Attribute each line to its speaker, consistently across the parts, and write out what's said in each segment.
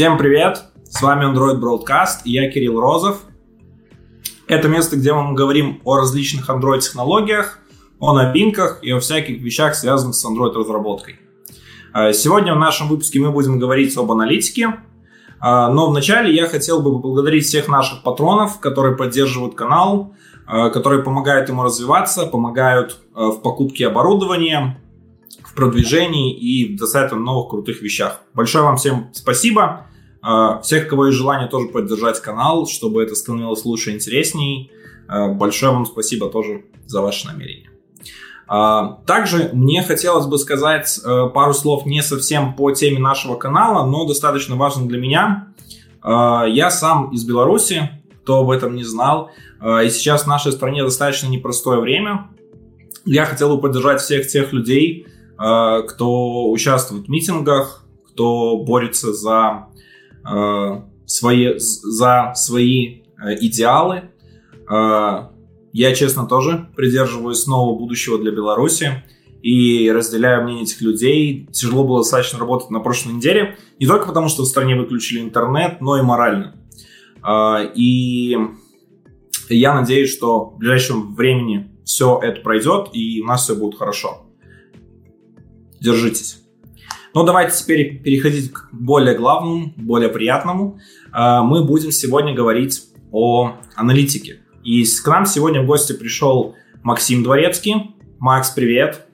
Speaker 1: Всем привет! С вами Android Broadcast и я Кирилл Розов. Это место, где мы говорим о различных Android-технологиях, о новинках и о всяких вещах, связанных с Android-разработкой. А, сегодня в нашем выпуске мы будем говорить об аналитике, а, но вначале я хотел бы поблагодарить всех наших патронов, которые поддерживают канал, а, которые помогают ему развиваться, помогают в покупке оборудования, в продвижении и достаточно новых крутых вещах. Большое вам всем спасибо. А, всех, кого есть желание тоже поддержать канал, чтобы это становилось лучше и интересней. А, большое вам спасибо тоже за ваше намерение. А, также мне хотелось бы сказать пару слов не совсем по теме нашего канала, но достаточно важно для меня. Я сам из Беларуси, кто об этом не знал, и сейчас в нашей стране достаточно непростое время. Я хотел бы поддержать всех тех людей, кто участвует в митингах, кто борется за э, свои, за свои э, идеалы. Э, я, честно, тоже придерживаюсь нового будущего для Беларуси и разделяю мнение этих людей. Тяжело было достаточно работать на прошлой неделе, не только потому, что в стране выключили интернет, но и морально. Э, и я надеюсь, что в ближайшем времени все это пройдет, и у нас все будет хорошо. Держитесь. Но давайте теперь переходить к более главному, более приятному. А, мы будем сегодня говорить о аналитике. И к нам сегодня в гости пришел Максим Дворецкий. Макс, привет.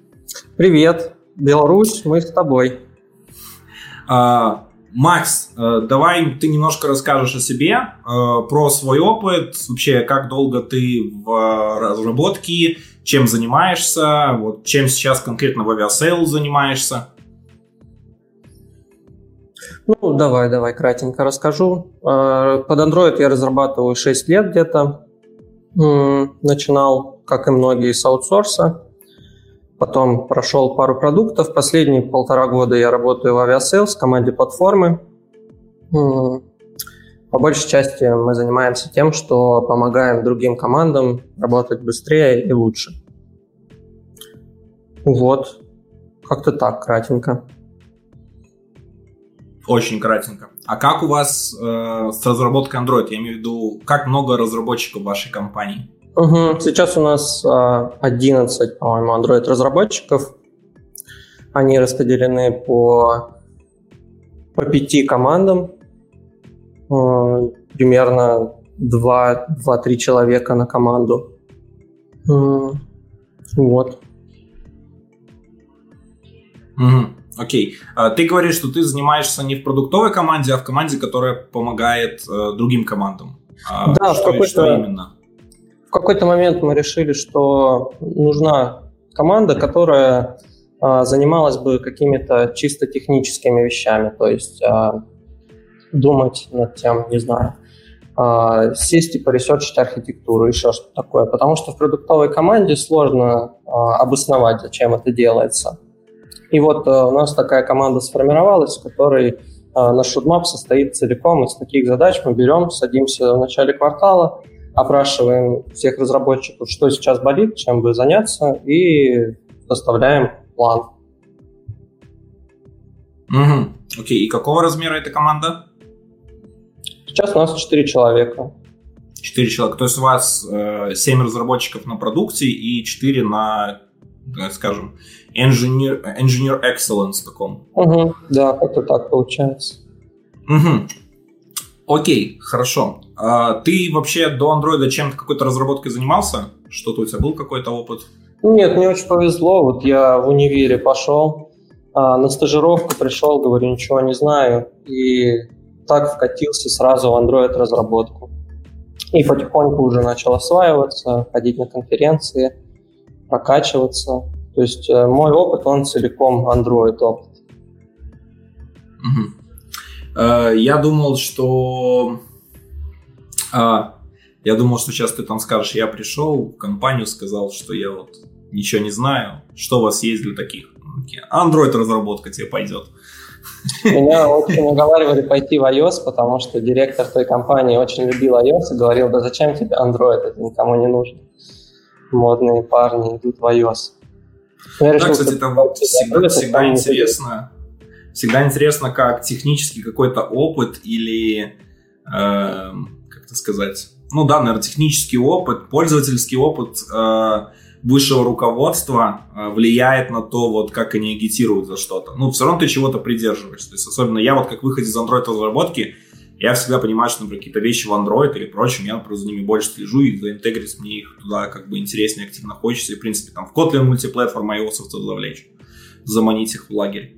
Speaker 2: Привет. Беларусь, мы с тобой.
Speaker 1: А, Макс, э, давай ты немножко расскажешь о себе, э, про свой опыт, вообще как долго ты в разработке, чем занимаешься, вот чем сейчас конкретно в Aviasales занимаешься.
Speaker 2: Ну, давай, давай, кратенько расскажу. А, под Android я разрабатываю 6 лет где-то. Начинал, как и многие, с аутсорса. Потом прошел пару продуктов. Последние полтора года я работаю в в команде платформы. По большей части мы занимаемся тем, что помогаем другим командам работать быстрее и лучше. Вот, как-то так, кратенько.
Speaker 1: Очень кратенько. А как у вас э, с разработкой Android? Я имею в виду, как много разработчиков в вашей компании?
Speaker 2: Угу. Сейчас у нас э, 11, по-моему, Android-разработчиков. Они распределены по, по пяти командам. Э, примерно 2-3 человека на команду. Э, вот.
Speaker 1: Угу. Окей. А, ты говоришь, что ты занимаешься не в продуктовой команде, а в команде, которая помогает э, другим командам.
Speaker 2: А да, что, в что именно? В какой-то момент мы решили, что нужна команда, которая а, занималась бы какими-то чисто техническими вещами, то есть думать над тем, не знаю, а, сесть и поресерчить архитектуру, еще что-то такое. Потому что в продуктовой команде сложно а, обосновать, зачем это делается. И вот э, у нас такая команда сформировалась, в которой э, наш шутмап состоит целиком из таких задач. Мы берем, садимся в начале квартала, опрашиваем всех разработчиков, что сейчас болит, чем бы заняться, и составляем план.
Speaker 1: Угу. Окей, и какого размера эта команда?
Speaker 2: Сейчас у нас 4 человека.
Speaker 1: 4 человека. То есть у вас э, 7 разработчиков на продукте и 4 на, скажем, engineer, engineer excellence таком.
Speaker 2: Угу, да, как-то так получается.
Speaker 1: Угу. Окей, хорошо. А, ты вообще до андроида чем-то какой-то разработкой занимался? Что-то у тебя был какой-то опыт?
Speaker 2: Нет, мне очень повезло. Вот я в универе пошел, а, на стажировку пришел, говорю, ничего не знаю. И так вкатился сразу в Android разработку. И потихоньку уже начал осваиваться, ходить на конференции, прокачиваться. То есть э, мой опыт, он целиком Android опыт.
Speaker 1: Угу. Я думал, что... А, я думал, что сейчас ты там скажешь, я пришел в компанию, сказал, что я вот ничего не знаю. Что у вас есть для таких? Android разработка тебе пойдет.
Speaker 2: Меня очень уговаривали пойти в iOS, потому что директор той компании очень любил iOS и говорил, да зачем тебе Android, это никому не нужно. Модные парни идут в iOS.
Speaker 1: Я решил, да, кстати, там всегда, всегда интересно. всегда интересно, как технический какой-то опыт или, э, как это сказать, ну да, наверное, технический опыт, пользовательский опыт э, высшего руководства э, влияет на то, вот как они агитируют за что-то. Ну, все равно ты чего-то придерживаешься. То есть, особенно я вот как выход из Android-разработки, я всегда понимаю, что, например, какие-то вещи в Android или прочем, я, например, за ними больше слежу, и за Integris мне их туда как бы интереснее, активно хочется, и, в принципе, там в Kotlin мультиплатформ iOS туда завлечь, заманить их в лагерь.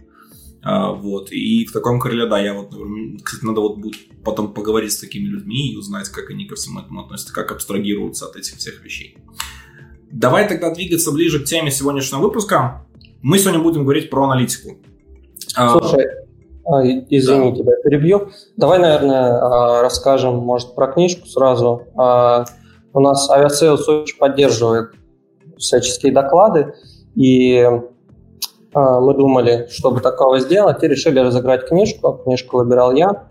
Speaker 1: А, вот. И в таком крыле, да, я вот, кстати, надо вот будет потом поговорить с такими людьми и узнать, как они ко всему этому относятся, как абстрагируются от этих всех вещей. Давай тогда двигаться ближе к теме сегодняшнего выпуска. Мы сегодня будем говорить про аналитику.
Speaker 2: А, Слушай, а, извини, да. тебя перебью. Давай, наверное, а, расскажем, может, про книжку сразу. У нас Aviasales очень поддерживает всяческие доклады, и мы думали, чтобы такого сделать, и решили разыграть книжку. Книжку выбирал я.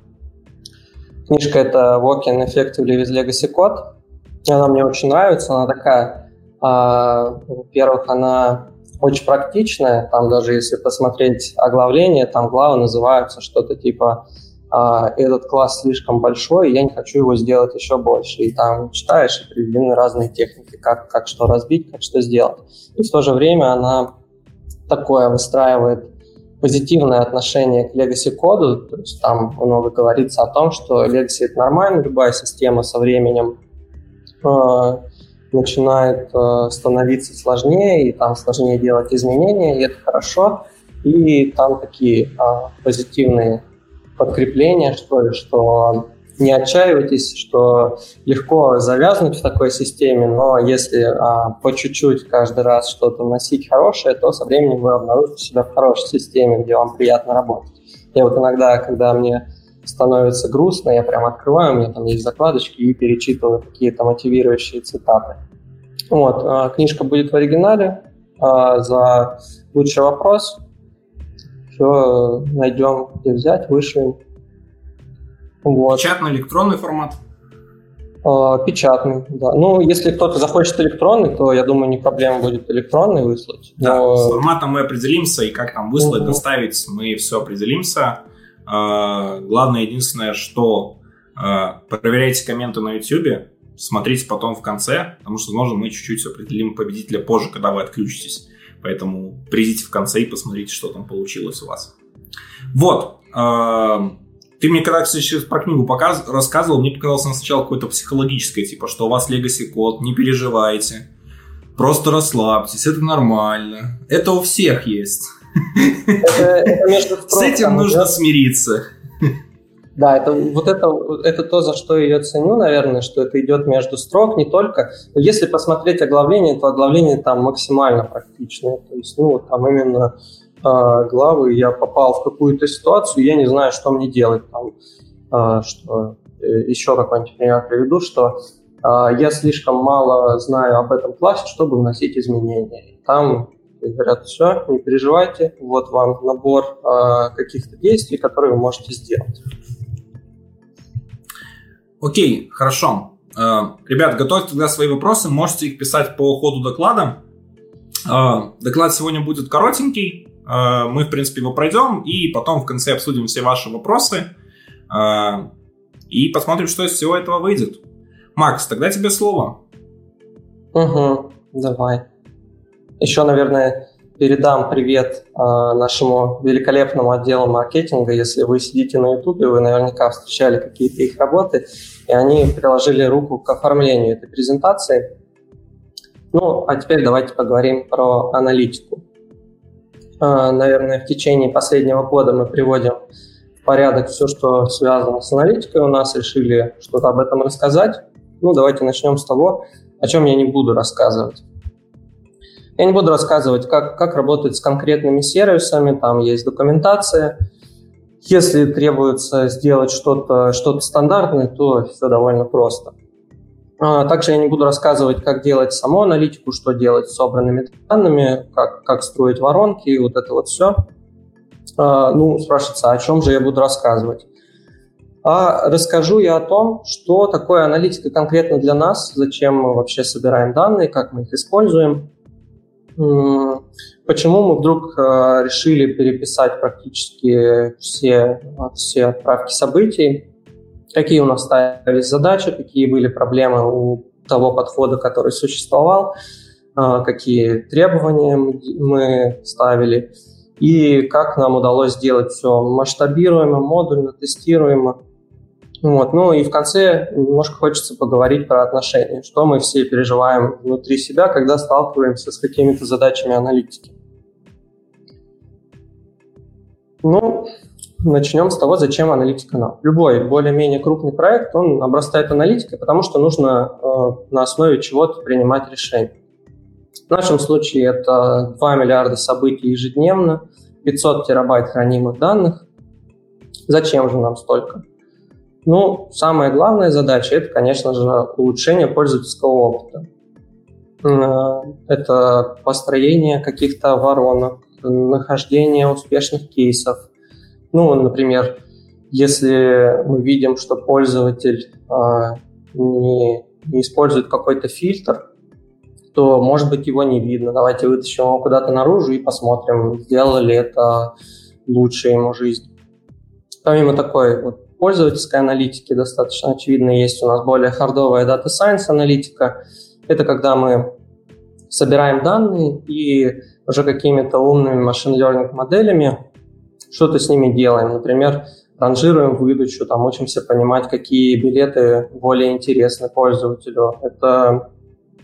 Speaker 2: Книжка это Walking Effectively with Legacy Code. Она мне очень нравится, она такая а, во-первых, она очень практичная, там даже если посмотреть оглавление, там главы называются что-то типа а, «этот класс слишком большой, я не хочу его сделать еще больше». И там читаешь и приведены разные техники, как, как что разбить, как что сделать. И в то же время она такое выстраивает позитивное отношение к legacy коду, то есть там много говорится о том, что legacy это нормально, любая система со временем а, начинает э, становиться сложнее, и там сложнее делать изменения, и это хорошо. И там такие э, позитивные подкрепления, что ли, что не отчаивайтесь, что легко завязнуть в такой системе, но если а, по чуть-чуть каждый раз что-то вносить хорошее, то со временем вы обнаружите себя в хорошей системе, где вам приятно работать. Я вот иногда, когда мне становится грустно, я прям открываю, у меня там есть закладочки и перечитываю какие-то мотивирующие цитаты. Вот, а, книжка будет в оригинале. А, за лучший вопрос все найдем, где взять, вышлем.
Speaker 1: Вот. Печатный электронный формат?
Speaker 2: А, печатный, да. Ну, если кто-то захочет электронный, то, я думаю, не проблема будет электронный выслать.
Speaker 1: Да, с форматом мы определимся, и как там выслать, угу. доставить, мы все определимся. Главное, единственное, что проверяйте комменты на YouTube, смотрите потом в конце, потому что, возможно, мы чуть-чуть определим победителя позже, когда вы отключитесь. Поэтому придите в конце и посмотрите, что там получилось у вас. Вот. Эм, ты мне когда, кстати, про книгу показ... рассказывал, мне показалось сначала какое-то психологическое, типа, что у вас legacy код, не переживайте, просто расслабьтесь, это нормально. Это у всех есть. Это, это С этим нужно смириться.
Speaker 2: Да, это вот это, это то, за что я ее ценю, наверное, что это идет между строк не только. Но если посмотреть оглавление, то оглавление там максимально практичное. То есть, ну, там именно э, главы я попал в какую-то ситуацию, я не знаю, что мне делать. Там, э, что, э, еще какой-нибудь пример приведу, что э, я слишком мало знаю об этом классе, чтобы вносить изменения. Там говорят, все, не переживайте, вот вам набор э, каких-то действий, которые вы можете сделать.
Speaker 1: Окей, хорошо. Э, ребят, готовьте тогда свои вопросы, можете их писать по ходу доклада. Э, доклад сегодня будет коротенький, э, мы, в принципе, его пройдем, и потом в конце обсудим все ваши вопросы и посмотрим, что из всего этого выйдет. Макс, тогда тебе слово.
Speaker 2: Угу, давай. Еще, наверное, передам привет э, нашему великолепному отделу маркетинга. Если вы сидите на YouTube, вы наверняка встречали какие-то их работы, и они приложили руку к оформлению этой презентации. Ну, а теперь давайте поговорим про аналитику. Э, наверное, в течение последнего года мы приводим в порядок все, что связано с аналитикой у нас, решили что-то об этом рассказать. Ну, давайте начнем с того, о чем я не буду рассказывать. Я не буду рассказывать, как, как работать с конкретными сервисами, там есть документация. Если требуется сделать что-то что стандартное, то все довольно просто. А, также я не буду рассказывать, как делать саму аналитику, что делать с собранными данными, как, как строить воронки и вот это вот все. А, ну, спрашивается, о чем же я буду рассказывать? А расскажу я о том, что такое аналитика конкретно для нас, зачем мы вообще собираем данные, как мы их используем, Почему мы вдруг э, решили переписать практически все, все отправки событий? Какие у нас ставились задачи, какие были проблемы у того подхода, который существовал, э, какие требования мы ставили и как нам удалось сделать все масштабируемо, модульно, тестируемо. Вот. Ну и в конце немножко хочется поговорить про отношения, что мы все переживаем внутри себя, когда сталкиваемся с какими-то задачами аналитики. Ну, начнем с того, зачем аналитика нам. Любой более-менее крупный проект, он обрастает аналитикой, потому что нужно э, на основе чего-то принимать решения. В нашем случае это 2 миллиарда событий ежедневно, 500 терабайт хранимых данных. Зачем же нам столько? Ну, самая главная задача – это, конечно же, улучшение пользовательского опыта. Э, это построение каких-то воронок, нахождение успешных кейсов. Ну, например, если мы видим, что пользователь э, не, не использует какой-то фильтр, то, может быть, его не видно. Давайте вытащим его куда-то наружу и посмотрим, сделало ли это лучше ему жизнь. Помимо такой вот пользовательской аналитики достаточно очевидно есть у нас более хардовая Data Science аналитика. Это когда мы собираем данные и уже какими-то умными машин learning моделями что-то с ними делаем. Например, ранжируем выдачу, там учимся понимать, какие билеты более интересны пользователю. Это,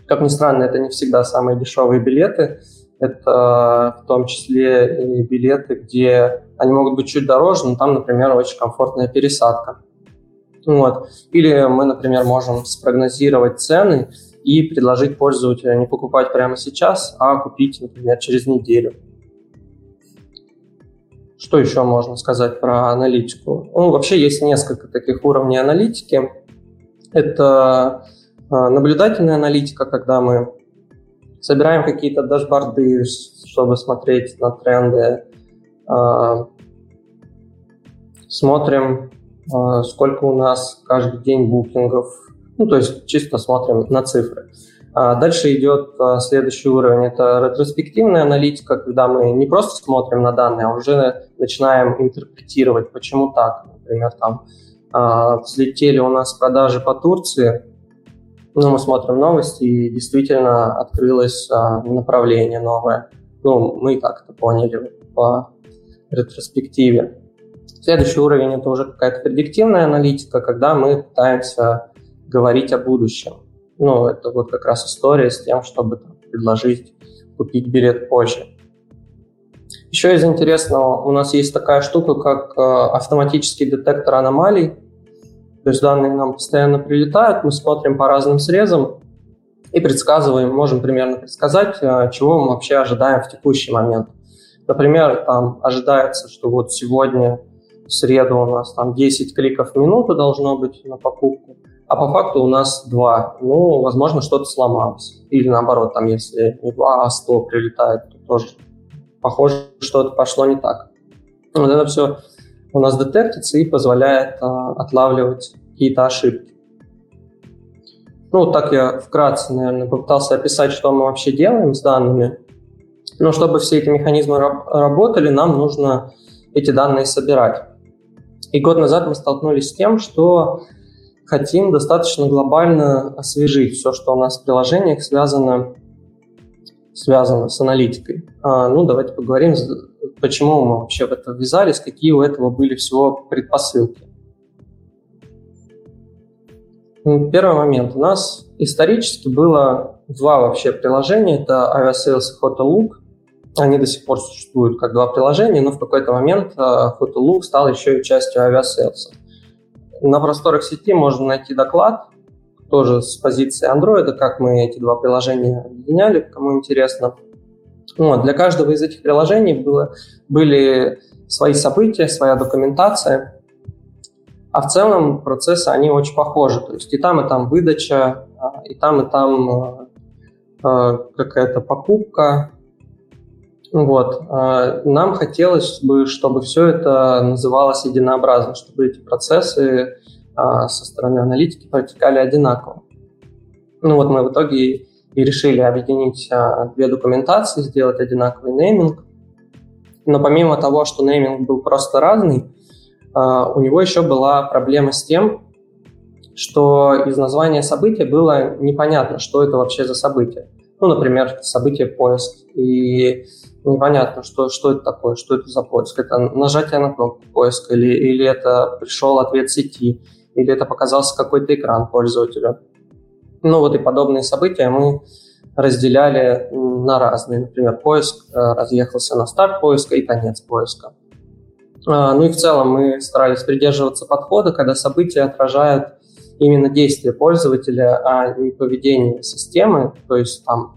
Speaker 2: как ни странно, это не всегда самые дешевые билеты. Это в том числе и билеты, где они могут быть чуть дороже, но там, например, очень комфортная пересадка. Вот. Или мы, например, можем спрогнозировать цены и предложить пользователю не покупать прямо сейчас, а купить, например, через неделю. Что еще можно сказать про аналитику? Ну, вообще есть несколько таких уровней аналитики. Это а, наблюдательная аналитика, когда мы собираем какие-то дашборды, чтобы смотреть на тренды, смотрим, а, сколько у нас каждый день букингов, ну, то есть чисто смотрим на цифры. А дальше идет следующий уровень, это ретроспективная аналитика, когда мы не просто смотрим на данные, а уже начинаем интерпретировать, почему так. Например, там взлетели у нас продажи по Турции, ну, мы смотрим новости, и действительно открылось направление новое. Ну, мы и так это поняли по ретроспективе. Следующий уровень – это уже какая-то предиктивная аналитика, когда мы пытаемся говорить о будущем. Ну, это вот как раз история с тем, чтобы там, предложить купить билет позже. Еще из интересного, у нас есть такая штука, как э, автоматический детектор аномалий. То есть данные нам постоянно прилетают, мы смотрим по разным срезам и предсказываем, можем примерно предсказать, э, чего мы вообще ожидаем в текущий момент. Например, там ожидается, что вот сегодня в среду у нас там 10 кликов в минуту должно быть на покупку, а по факту у нас 2. Ну, возможно, что-то сломалось. Или наоборот, там, если не 2, а 100 прилетает, то тоже похоже, что-то пошло не так. Вот это все у нас детектится и позволяет а, отлавливать какие-то ошибки. Ну, так я вкратце, наверное, попытался описать, что мы вообще делаем с данными. Но чтобы все эти механизмы работали, нам нужно эти данные собирать. И год назад мы столкнулись с тем, что хотим достаточно глобально освежить все, что у нас в приложениях связано, связано с аналитикой. А, ну, давайте поговорим, почему мы вообще в это ввязались, какие у этого были всего предпосылки. Ну, первый момент. У нас исторически было два вообще приложения. Это Aviasales и Photolook. Они до сих пор существуют как два приложения, но в какой-то момент э, стал еще и частью Aviasales. На просторах сети можно найти доклад, тоже с позиции Android, как мы эти два приложения объединяли, кому интересно. Вот, для каждого из этих приложений было, были свои события, своя документация, а в целом процессы, они очень похожи. То есть и там, и там выдача, а, и там, и там э, э, какая-то покупка, вот. А, нам хотелось бы, чтобы все это называлось единообразно, чтобы эти процессы а, со стороны аналитики протекали одинаково. Ну вот мы в итоге и решили объединить а, две документации, сделать одинаковый нейминг. Но помимо того, что нейминг был просто разный, у него еще была проблема с тем, что из названия события было непонятно, что это вообще за событие. Ну, например, событие поиск. И непонятно, что, что это такое, что это за поиск. Это нажатие на кнопку поиска, или, или это пришел ответ сети, или это показался какой-то экран пользователя. Ну вот и подобные события мы разделяли на разные. Например, поиск э, разъехался на старт поиска и конец поиска. А, ну и в целом мы старались придерживаться подхода, когда события отражают именно действия пользователя, а не поведение системы. То есть там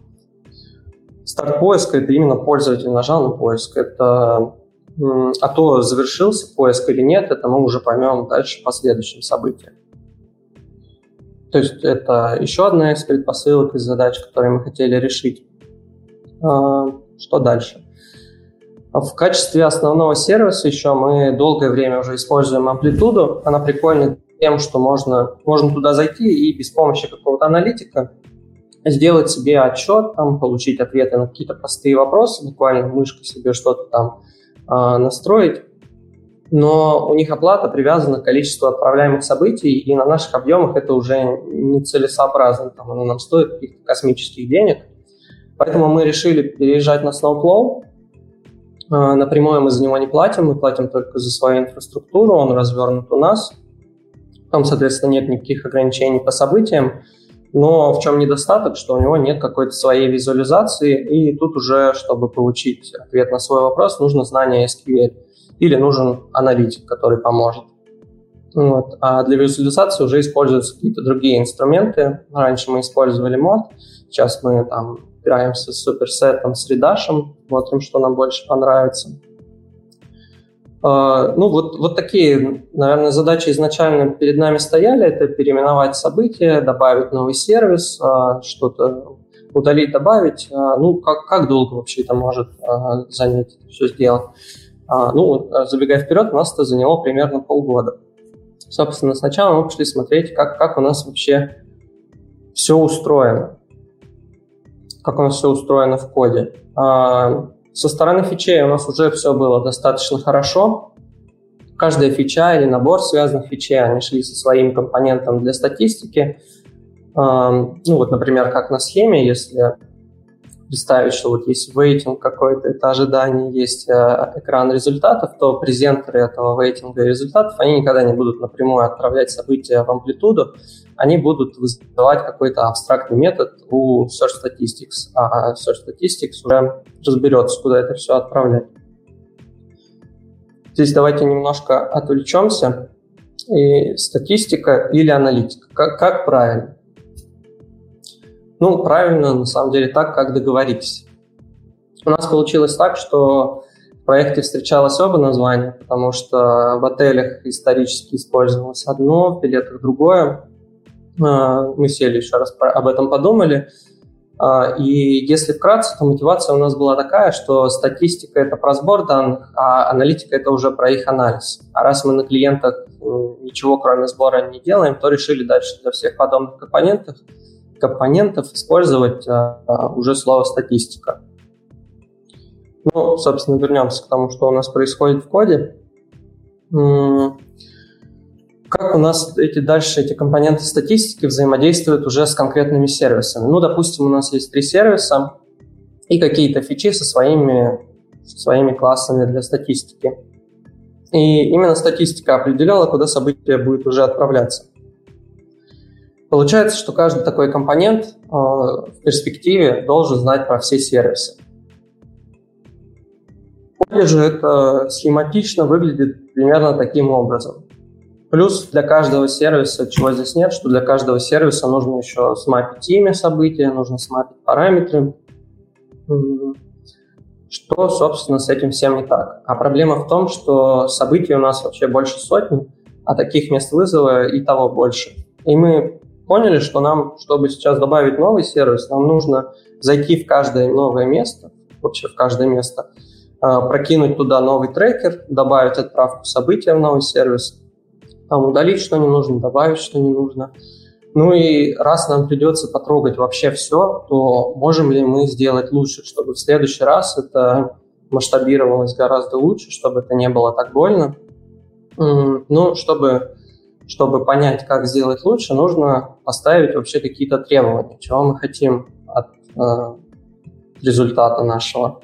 Speaker 2: старт поиска – это именно пользователь нажал на поиск. Это а то завершился поиск или нет, это мы уже поймем дальше по следующим событиям. То есть это еще одна из предпосылок и задач, которые мы хотели решить. А, что дальше? В качестве основного сервиса еще мы долгое время уже используем амплитуду. Она прикольна тем, что можно, можно туда зайти и без помощи какого-то аналитика сделать себе отчет, там, получить ответы на какие-то простые вопросы, буквально мышкой себе что-то там э, настроить но у них оплата привязана к количеству отправляемых событий, и на наших объемах это уже нецелесообразно, там оно нам стоит каких-то космических денег. Поэтому мы решили переезжать на Snowplow. А, напрямую мы за него не платим, мы платим только за свою инфраструктуру, он развернут у нас. Там, соответственно, нет никаких ограничений по событиям. Но в чем недостаток, что у него нет какой-то своей визуализации, и тут уже, чтобы получить ответ на свой вопрос, нужно знание SQL или нужен аналитик, который поможет. Вот. А для визуализации уже используются какие-то другие инструменты. Раньше мы использовали мод, сейчас мы там играемся с суперсетом, с редашем, смотрим, что нам больше понравится. Uh, ну, вот, вот такие, наверное, задачи изначально перед нами стояли. Это переименовать события, добавить новый сервис, uh, что-то удалить, добавить. Uh, ну, как, как долго вообще это может занять все сделать? А, ну, забегая вперед, у нас это заняло примерно полгода. Собственно, сначала мы пошли смотреть, как, как у нас вообще все устроено. Как у нас все устроено в коде. Со стороны фичей у нас уже все было достаточно хорошо. Каждая фича или набор связанных фичей, они шли со своим компонентом для статистики. А, ну вот, например, как на схеме, если представить, что вот есть вейтинг какой-то, это ожидание, есть э, экран результатов, то презентеры этого вейтинга и результатов, они никогда не будут напрямую отправлять события в амплитуду, они будут вызывать какой-то абстрактный метод у Search Statistics, а Search Statistics уже разберется, куда это все отправлять. Здесь давайте немножко отвлечемся. И статистика или аналитика. Как, как правильно? Ну, правильно, на самом деле, так, как договорились. У нас получилось так, что в проекте встречалось оба названия, потому что в отелях исторически использовалось одно, в билетах другое. А, мы сели еще раз об этом подумали. А, и если вкратце, то мотивация у нас была такая, что статистика – это про сбор данных, а аналитика – это уже про их анализ. А раз мы на клиентах ничего кроме сбора не делаем, то решили дальше для всех подобных компонентов – компонентов использовать а, а, уже слово статистика. Ну, собственно, вернемся к тому, что у нас происходит в коде. Как у нас эти дальше эти компоненты статистики взаимодействуют уже с конкретными сервисами? Ну, допустим, у нас есть три сервиса и какие-то фичи со своими, со своими классами для статистики. И именно статистика определяла, куда событие будет уже отправляться. Получается, что каждый такой компонент э, в перспективе должен знать про все сервисы. Или же это схематично выглядит примерно таким образом. Плюс для каждого сервиса, чего здесь нет, что для каждого сервиса нужно еще смапить имя события, нужно смапить параметры, что, собственно, с этим всем не так. А проблема в том, что событий у нас вообще больше сотни, а таких мест вызова и того больше. И мы поняли, что нам, чтобы сейчас добавить новый сервис, нам нужно зайти в каждое новое место, вообще в каждое место, а, прокинуть туда новый трекер, добавить отправку события в новый сервис, там удалить, что не нужно, добавить, что не нужно. Ну и раз нам придется потрогать вообще все, то можем ли мы сделать лучше, чтобы в следующий раз это масштабировалось гораздо лучше, чтобы это не было так больно. Ну, чтобы, чтобы понять, как сделать лучше, нужно поставить вообще какие-то требования, чего мы хотим от э, результата нашего.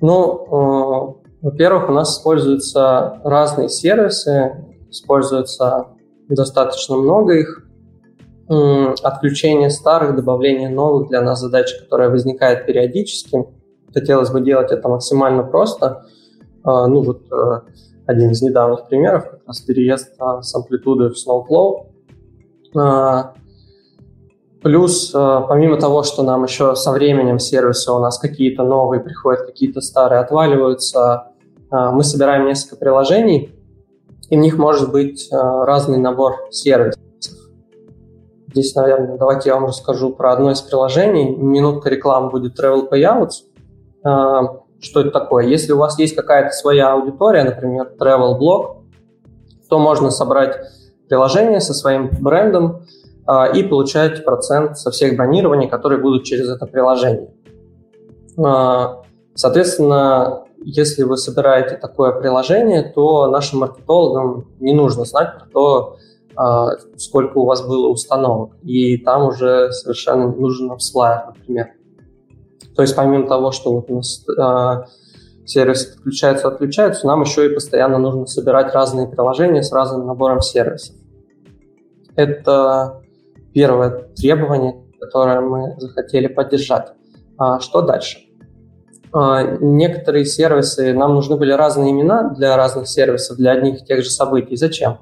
Speaker 2: Ну, э, во-первых, у нас используются разные сервисы, используется достаточно много их. Отключение старых, добавление новых для нас задача, которая возникает периодически. Хотелось бы делать это максимально просто. А, ну вот э, один из недавних примеров, как раз переезд а, с амплитуды в Snowflow. А, плюс, помимо того, что нам еще со временем сервисы у нас какие-то новые приходят, какие-то старые отваливаются, мы собираем несколько приложений, и в них может быть э, разный набор сервисов. Здесь, наверное, давайте я вам расскажу про одно из приложений. Минутка рекламы будет Travel Payouts. Э, что это такое? Если у вас есть какая-то своя аудитория, например, Travel Blog, то можно собрать приложение со своим брендом э, и получать процент со всех бронирований, которые будут через это приложение. Соответственно, если вы собираете такое приложение, то нашим маркетологам не нужно знать про то, а, сколько у вас было установок. И там уже совершенно не нужен AppsFlyer, например. То есть помимо того, что вот у нас а, сервисы подключаются, отключаются, нам еще и постоянно нужно собирать разные приложения с разным набором сервисов. Это первое требование, которое мы захотели поддержать. А что дальше? А, некоторые сервисы, нам нужны были разные имена для разных сервисов, для одних и тех же событий. Зачем?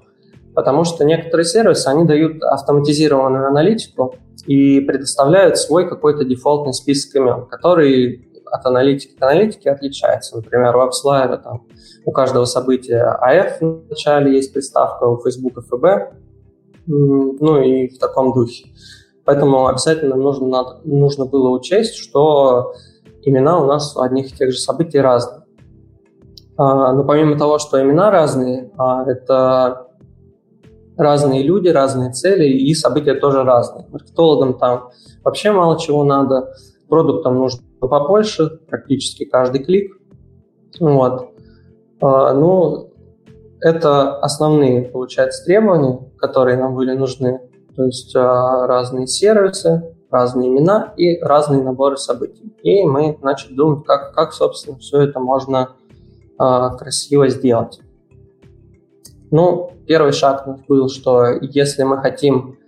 Speaker 2: Потому что некоторые сервисы, они дают автоматизированную аналитику и предоставляют свой какой-то дефолтный список имен, который от аналитики к аналитике отличается. Например, у AppsLive там у каждого события AF в начале есть приставка, у Facebook FB, ну и в таком духе. Поэтому обязательно нужно, нужно было учесть, что имена у нас у одних и тех же событий разные. А, но помимо того, что имена разные, а, это разные люди, разные цели и события тоже разные. Маркетологам там вообще мало чего надо, продуктам нужно побольше, практически каждый клик. Вот. А, ну, это основные, получается, требования, которые нам были нужны. То есть разные сервисы, разные имена и разные наборы событий. И мы начали думать, как, как собственно, все это можно э, красиво сделать. Ну, первый шаг был, что если мы хотим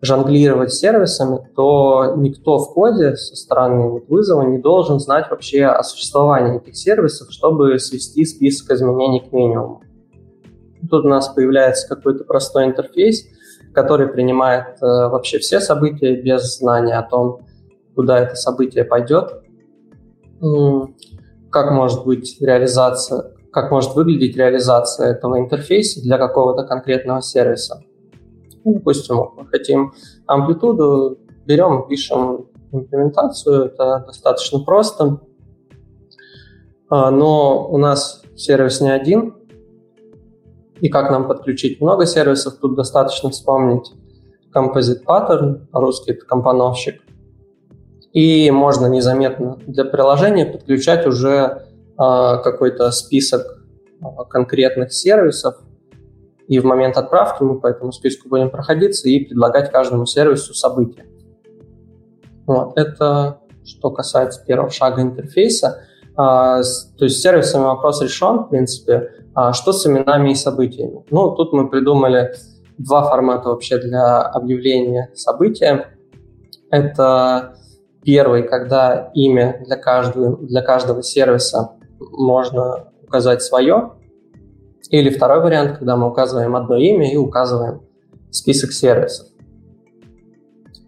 Speaker 2: жонглировать сервисами, то никто в коде со стороны вызова не должен знать вообще о существовании этих сервисов, чтобы свести список изменений к минимуму. Тут у нас появляется какой-то простой интерфейс, который принимает э, вообще все события без знания о том, куда это событие пойдет, как может быть реализация, как может выглядеть реализация этого интерфейса для какого-то конкретного сервиса. Ну, допустим, мы хотим амплитуду, берем, пишем имплементацию, это достаточно просто, а, но у нас сервис не один, и как нам подключить много сервисов, тут достаточно вспомнить Composite Pattern, по-русски это компоновщик. И можно незаметно для приложения подключать уже какой-то список э, конкретных сервисов, и в момент отправки мы по этому списку будем проходиться и предлагать каждому сервису события. Вот. Это что касается первого шага интерфейса. А, то есть с сервисами вопрос решен, в принципе. А что с именами и событиями? Ну, тут мы придумали два формата вообще для объявления события. Это первый, когда имя для каждого, для каждого сервиса можно указать свое. Или второй вариант, когда мы указываем одно имя и указываем список сервисов.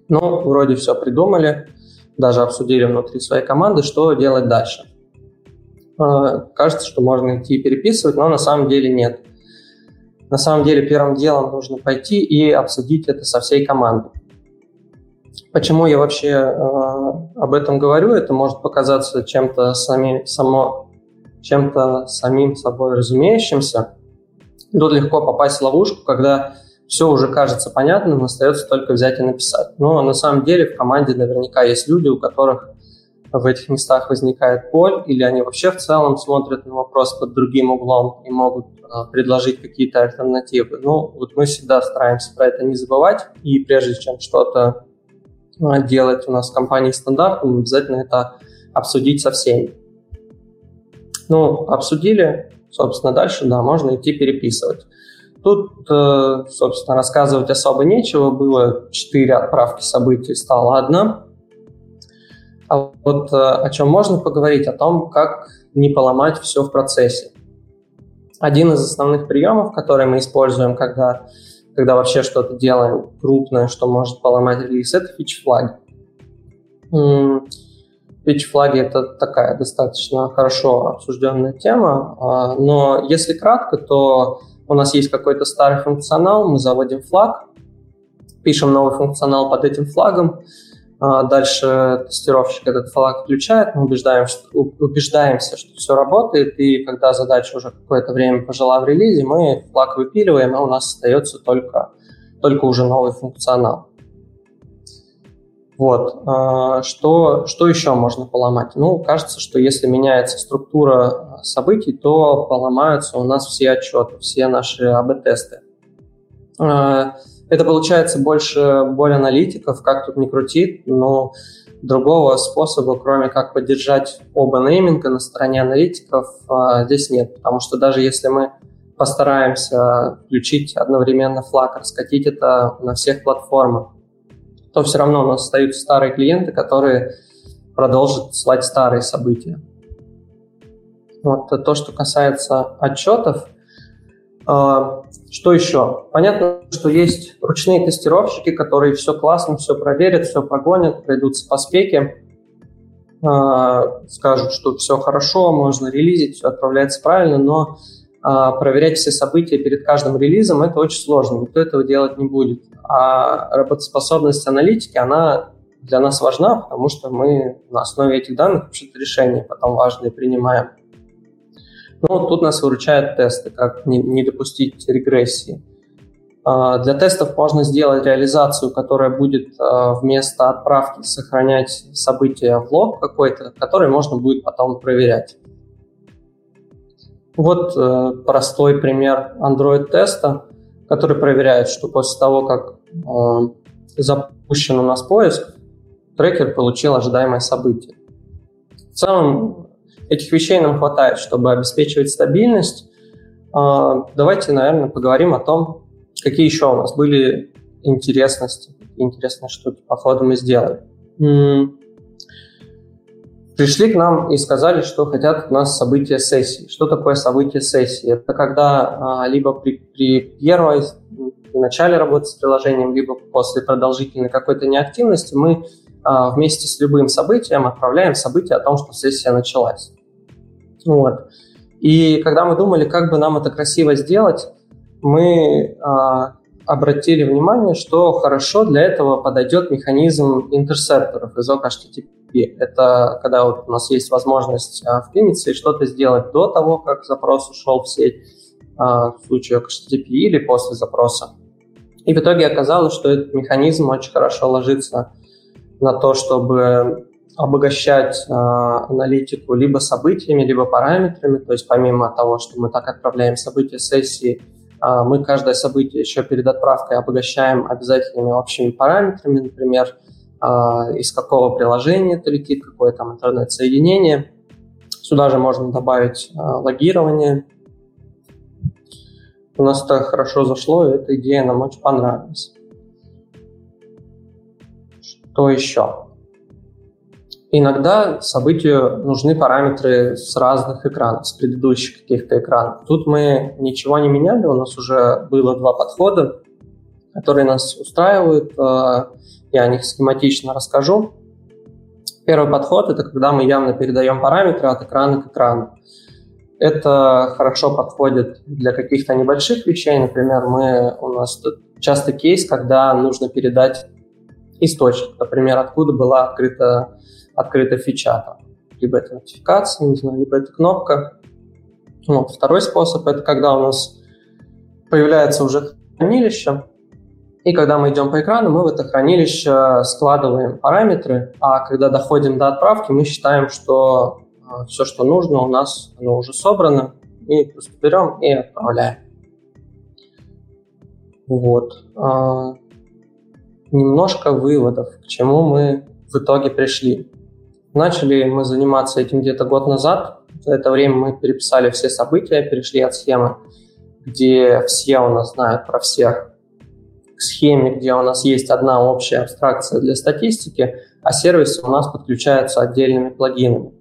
Speaker 2: Ну, вроде все придумали, даже обсудили внутри своей команды, что делать дальше. А, кажется, что можно идти переписывать, но на самом деле нет. На самом деле первым делом нужно пойти и обсудить это со всей командой. Почему я вообще э, об этом говорю? Это может показаться чем-то сами, само, чем-то самим собой разумеющимся. Тут легко попасть в ловушку, когда все уже кажется понятным, остается только взять и написать. Но на самом деле в команде наверняка есть люди, у которых в этих местах возникает боль, или они вообще в целом смотрят на вопрос под другим углом и могут а, предложить какие-то альтернативы. Ну, вот мы всегда стараемся про это не забывать, и прежде чем что-то а, делать у нас в компании стандарт, мы обязательно это обсудить со всеми. Ну, обсудили, собственно, дальше, да, можно идти переписывать. Тут, э, собственно, рассказывать особо нечего. Было четыре отправки событий, стало одна. А вот э, о чем можно поговорить? О том, как не поломать все в процессе. Один из основных приемов, который мы используем, когда, когда вообще что-то делаем крупное, что может поломать релиз, это фич-флаги. Фич-флаги — это такая достаточно хорошо обсужденная тема, а, но если кратко, то у нас есть какой-то старый функционал, мы заводим флаг, пишем новый функционал под этим флагом, а, Дальше тестировщик этот флаг включает, мы убеждаем, что, убеждаемся, что все работает, и когда задача уже какое-то время пожила в релизе, мы флаг выпиливаем, а у нас остается только, только уже новый функционал. Вот. А, что, что еще можно поломать? Ну, кажется, что если меняется структура событий, то поломаются у нас все отчеты, все наши АБ-тесты. А, это получается больше боль аналитиков, как тут не крутить, но другого способа, кроме как поддержать оба нейминга на стороне аналитиков, а, здесь нет. Потому что даже если мы постараемся включить одновременно флаг, раскатить это на всех платформах, то все равно у нас остаются старые клиенты, которые продолжат слать старые события. Вот то, что касается отчетов. А, что еще? Понятно, что есть ручные тестировщики, которые все классно, все проверят, все прогонят, пройдутся по спеке, а, скажут, что все хорошо, можно релизить, все отправляется правильно, но а, проверять все события перед каждым релизом это очень сложно, никто этого делать не будет. А работоспособность аналитики, она для нас важна, потому что мы на основе этих данных вообще-то решения потом важные принимаем. Ну, тут нас выручают тесты, как не, не допустить регрессии. А, для тестов можно сделать реализацию, которая будет а, вместо отправки сохранять события в лог какой-то, который можно будет потом проверять. Вот э, простой пример Android-теста, который проверяет, что после того, как запущен у нас поиск, трекер получил ожидаемое событие. В целом этих вещей нам хватает, чтобы обеспечивать стабильность. Э, давайте, наверное, поговорим о том, какие еще у нас были интересности, какие интересные штуки по ходу мы сделали. Пришли к нам и сказали, что хотят у нас события сессии. Что такое событие сессии? Это когда а, либо при, при первой при начале работы с приложением, либо после продолжительной какой-то неактивности мы а, вместе с любым событием отправляем событие о том, что сессия началась. Вот. И когда мы думали, как бы нам это красиво сделать, мы а, обратили внимание, что хорошо для этого подойдет механизм интерсепторов из HTTP. Это когда вот у нас есть возможность а, вклиниться и что-то сделать до того, как запрос ушел в сеть, а, в случае HTTP или после запроса. И в итоге оказалось, что этот механизм очень хорошо ложится на то, чтобы обогащать э, аналитику либо событиями, либо параметрами. То есть помимо того, что мы так отправляем события сессии, э, мы каждое событие еще перед отправкой обогащаем обязательными общими параметрами, например, э, из какого приложения это летит, какое там интернет-соединение. Сюда же можно добавить э, логирование, у нас это хорошо зашло, и эта идея нам очень понравилась. Что еще? Иногда событию нужны параметры с разных экранов, с предыдущих каких-то экранов. Тут мы ничего не меняли, у нас уже было два подхода, которые нас устраивают. Э, я о них схематично расскажу. Первый подход – это когда мы явно передаем параметры от экрана к экрану. Это хорошо подходит для каких-то небольших вещей. Например, мы, у нас тут часто кейс, когда нужно передать источник, например, откуда была открыта, открыта фича. Там. Либо это нотификация, не знаю, либо это кнопка. Вот. Второй способ – это когда у нас появляется уже хранилище, И когда мы идем по экрану, мы в это хранилище складываем параметры, а когда доходим до отправки, мы считаем, что все, что нужно, у нас оно уже собрано, и просто берем и отправляем. Вот. А, немножко выводов, к чему мы в итоге пришли. Начали мы заниматься этим где-то год назад. За это время мы переписали все события, перешли от схемы, где все у нас знают про всех, к схеме, где у нас есть одна общая абстракция для статистики, а сервисы у нас подключаются отдельными плагинами.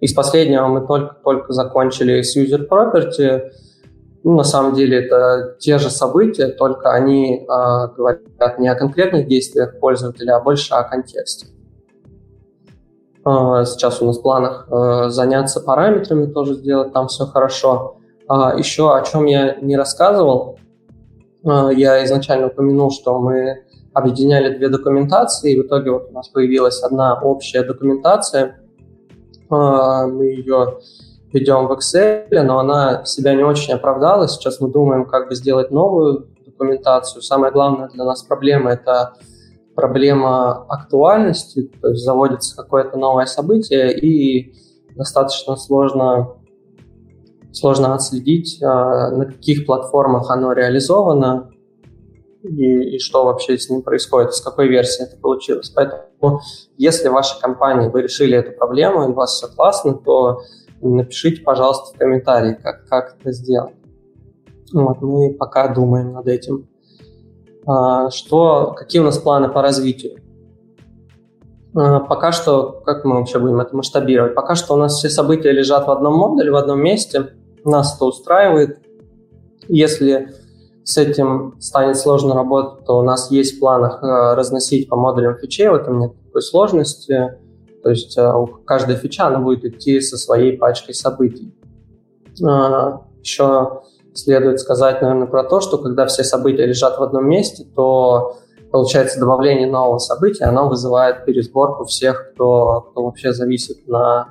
Speaker 2: Из последнего мы только-только закончили с User Property. Ну, на самом деле это те же события, только они э, говорят не о конкретных действиях пользователя, а больше о контексте. Э, сейчас у нас в планах э, заняться параметрами, тоже сделать там все хорошо. А еще о чем я не рассказывал, э, я изначально упомянул, что мы объединяли две документации, и в итоге вот у нас появилась одна общая документация – мы ее ведем в Excel, но она себя не очень оправдала. Сейчас мы думаем, как бы сделать новую документацию. Самая главная для нас проблема – это проблема актуальности, то есть заводится какое-то новое событие, и достаточно сложно, сложно отследить, а, на каких платформах оно реализовано, и, и что вообще с ним происходит, с какой версии это получилось. Поэтому, если в вашей компании вы решили эту проблему, и у вас все классно, то напишите, пожалуйста, в комментарии, как, как это сделать. Вот, мы пока думаем над этим. А, что, какие у нас планы по развитию? А, пока что, как мы вообще будем это масштабировать? Пока что у нас все события лежат в одном модуле, в одном месте. Нас это устраивает. Если с этим станет сложно работать, то у нас есть в планах э, разносить по модулям фичей, в этом нет такой сложности. То есть э, каждая фича она будет идти со своей пачкой событий. Э, Еще следует сказать, наверное, про то, что когда все события лежат в одном месте, то получается добавление нового события, оно вызывает пересборку всех, кто, кто вообще зависит на,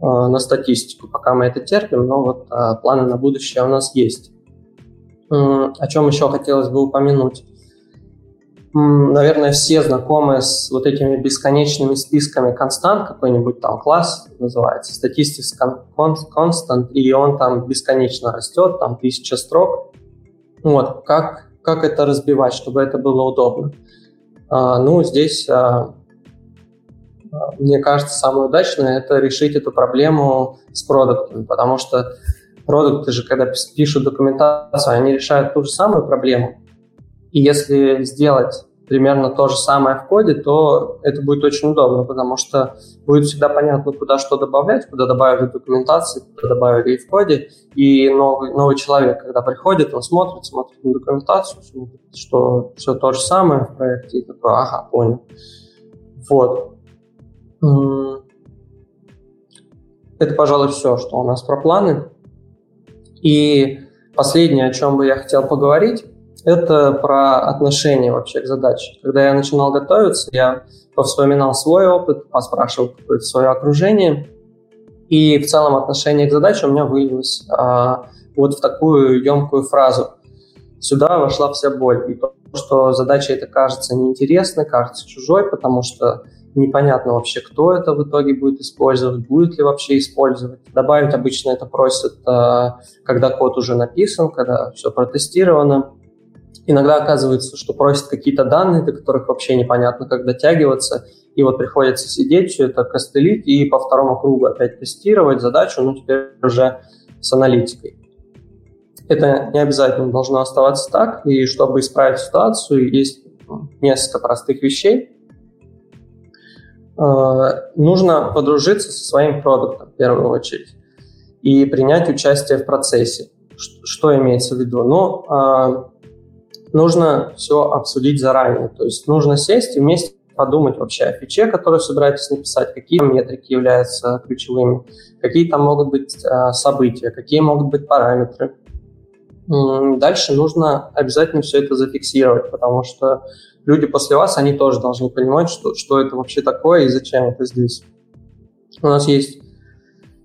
Speaker 2: на статистику. Пока мы это терпим, но вот планы на будущее у нас есть. О чем еще хотелось бы упомянуть? Наверное, все знакомы с вот этими бесконечными списками констант, какой-нибудь там класс называется, Statistics Constant, и он там бесконечно растет, там тысяча строк. Вот, как, как это разбивать, чтобы это было удобно? А, ну, здесь, а, мне кажется, самое удачное – это решить эту проблему с продуктами, потому что продукты же, когда пишут документацию, они решают ту же самую проблему. И если сделать примерно то же самое в коде, то это будет очень удобно, потому что будет всегда понятно, куда что добавлять, куда добавили документации, куда добавили и в коде. И новый, новый человек, когда приходит, он смотрит, смотрит на документацию, смотрит, что все то же самое в проекте, и такой, ага, понял. Вот. Это, пожалуй, все, что у нас про планы. И последнее, о чем бы я хотел поговорить, это про отношение вообще к задаче. Когда я начинал готовиться, я повспоминал свой опыт, поспрашивал какое-то свое окружение, и в целом отношение к задаче у меня вылилось а, вот в такую емкую фразу. Сюда вошла вся боль. И то, что задача эта кажется неинтересной, кажется чужой, потому что непонятно вообще, кто это в итоге будет использовать, будет ли вообще использовать. Добавить обычно это просят, э, когда код уже написан, когда все протестировано. Иногда оказывается, что просят какие-то данные, до которых вообще непонятно, как дотягиваться, и вот приходится сидеть, все это костылить и по второму кругу опять тестировать задачу, ну теперь уже с аналитикой. Это не обязательно должно оставаться так, и чтобы исправить ситуацию, есть несколько простых вещей, нужно подружиться со своим продуктом в первую очередь и принять участие в процессе. Что имеется в виду? Ну, э, нужно все обсудить заранее. То есть нужно сесть и вместе подумать вообще о фиче, которую собираетесь написать, какие метрики являются ключевыми, какие там могут быть э, события, какие могут быть параметры. Дальше нужно обязательно все это зафиксировать, потому что люди после вас, они тоже должны понимать, что, что это вообще такое и зачем это здесь. У нас есть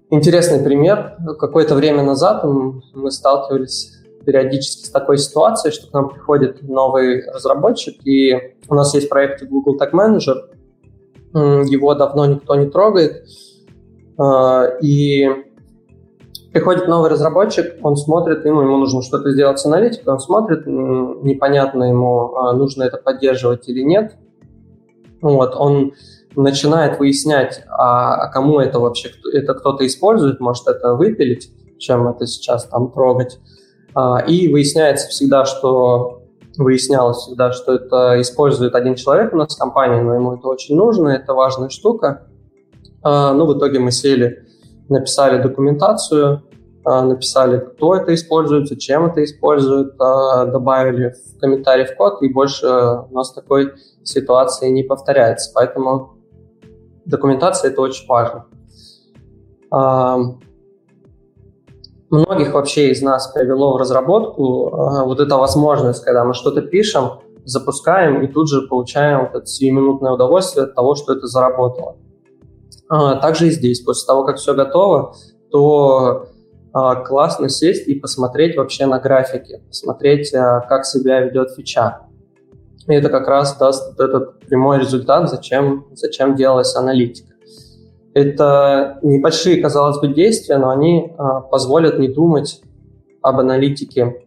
Speaker 2: интересный пример. Какое-то время назад мы сталкивались периодически с такой ситуацией, что к нам приходит новый разработчик, и у нас есть проект Google Tag Manager, его давно никто не трогает, а, и приходит новый разработчик, он смотрит, ему, ему нужно что-то сделать с аналитикой, он смотрит, непонятно ему, а, нужно это поддерживать или нет. Вот, он начинает выяснять, а, а кому это вообще, это кто-то использует, может это выпилить, чем это сейчас там трогать. А, и выясняется всегда, что выяснялось всегда, что это использует один человек у нас в компании, но ему это очень нужно, это важная штука. Ну, в итоге мы сели, написали документацию, а, написали, кто это использует, зачем это используют, добавили в комментарий в код, и больше у нас такой ситуации не повторяется. Поэтому документация – это очень важно. Многих вообще из нас привело в разработку вот эта возможность, когда мы что-то пишем, запускаем и тут же получаем вот это сиюминутное удовольствие от того, что это заработало. Также и здесь, после того, как все готово, то классно сесть и посмотреть вообще на графики, посмотреть, как себя ведет фича. И это как раз даст этот прямой результат, зачем, зачем делалась аналитика. Это небольшие, казалось бы, действия, но они а, позволят не думать об аналитике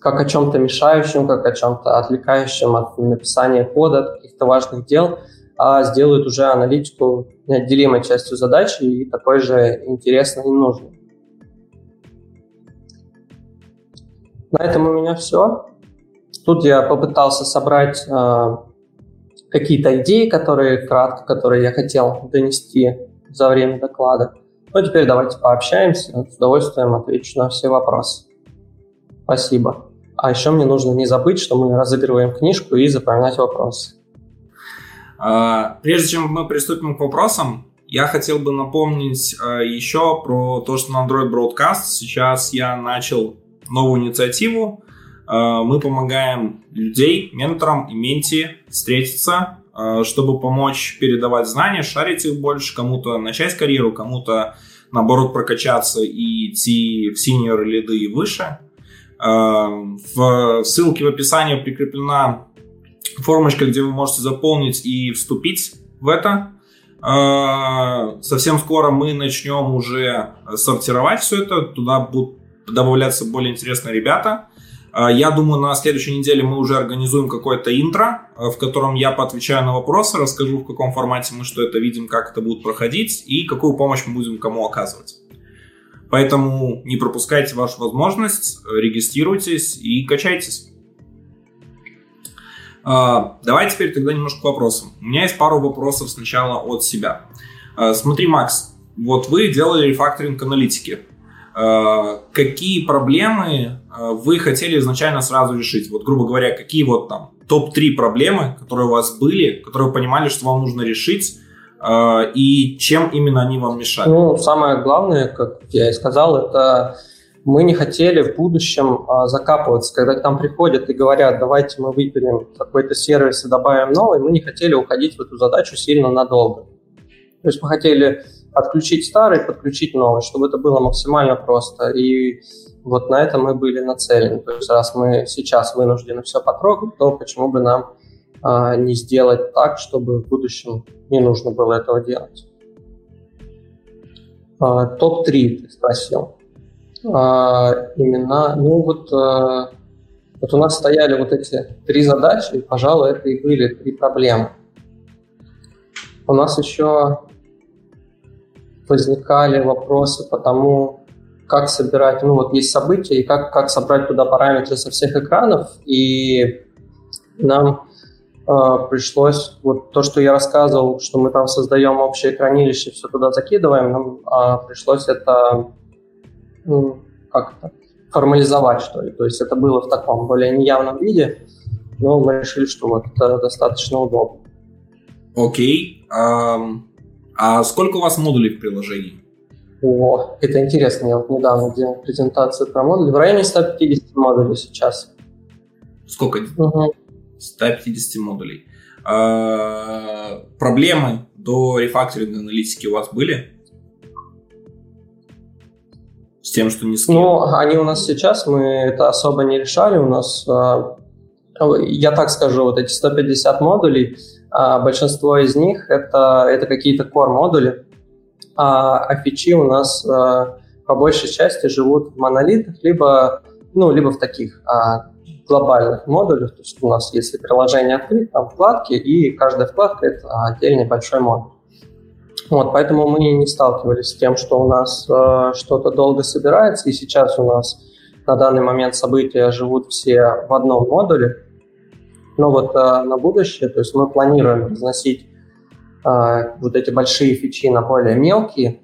Speaker 2: как о чем-то мешающем, как о чем-то отвлекающем от написания кода, от каких-то важных дел, а сделают уже аналитику неотделимой частью задачи и такой же интересной и нужной. На этом у меня все. Тут я попытался собрать э, какие-то идеи, которые кратко, которые я хотел донести за время доклада. Ну, теперь давайте пообщаемся, с удовольствием отвечу на все вопросы. Спасибо. А еще мне нужно не забыть, что мы разыгрываем книжку и запоминать вопросы.
Speaker 1: А, прежде чем мы приступим к вопросам, я хотел бы напомнить а, еще про то, что на Android Broadcast сейчас я начал новую инициативу, Э, мы помогаем людей, менторам и менти встретиться, чтобы помочь передавать знания, шарить их больше, кому-то начать карьеру, кому-то наоборот прокачаться и идти в синьор лиды и выше. В ссылке в описании прикреплена формочка, где вы можете заполнить и вступить в это. Совсем скоро мы начнем уже сортировать все это. Туда будут добавляться более интересные ребята. А, я думаю, на следующей неделе мы уже организуем какое-то интро, э, в котором я поотвечаю на вопросы, расскажу, в каком формате мы что это видим, как это будет проходить и какую помощь мы будем кому оказывать. Поэтому не пропускайте вашу возможность, регистрируйтесь и качайтесь. А, давай теперь тогда немножко к вопросам. У меня есть пару вопросов сначала от себя. А, смотри, Макс, вот вы делали рефакторинг аналитики. Э, какие проблемы вы хотели изначально сразу решить? Вот, грубо говоря, какие вот там топ-3 проблемы, которые у вас были, которые вы понимали, что вам нужно решить, и чем именно они вам мешали?
Speaker 2: Ну, самое главное, как я и сказал, это мы не хотели в будущем закапываться. Когда к нам приходят и говорят, давайте мы выпилим какой-то сервис и добавим новый, мы не хотели уходить в эту задачу сильно надолго. То есть мы хотели отключить старый, подключить новый, чтобы это было максимально просто. И вот на это мы были нацелены. То есть раз мы сейчас вынуждены все потрогать, то почему бы нам а, не сделать так, чтобы в будущем не нужно было этого делать. А, Топ-3 ты спросил. А, имена, ну вот, а, вот у нас стояли вот эти три задачи, и, пожалуй, это и были три проблемы. У нас еще возникали вопросы по тому, как собирать, ну вот есть события, и как, как собрать туда параметры со всех экранов, и нам э, пришлось, вот то, что я рассказывал, что мы там создаем общее хранилище, все туда закидываем, нам э, пришлось это, ну, как то формализовать, что ли. То есть это было в таком более неявном виде, но мы решили, что вот это достаточно удобно.
Speaker 1: Окей. Okay. Um, а сколько у вас модулей в приложении?
Speaker 2: О, это интересно. Я вот недавно делал презентацию про модули. В районе 150 модулей сейчас.
Speaker 1: Сколько? Угу. 150 модулей. А, проблемы до рефакторинга аналитики у вас были? Тем, что не
Speaker 2: Ну, они у нас сейчас, мы это особо не решали. У нас, а, я так скажу, вот эти 150 модулей, а, большинство из них это, это какие-то core модули, а, а фичи у нас по большей части живут в монолитах, либо, ну, либо в таких глобальных модулях. То есть у нас, если приложение открыть, там вкладки, и каждая вкладка – это отдельный большой модуль. Вот, поэтому мы не сталкивались с тем, что у нас э, что-то долго собирается, и сейчас у нас на данный момент события живут все в одном модуле. Но вот э, на будущее, то есть мы планируем разносить э, вот эти большие фичи на более мелкие,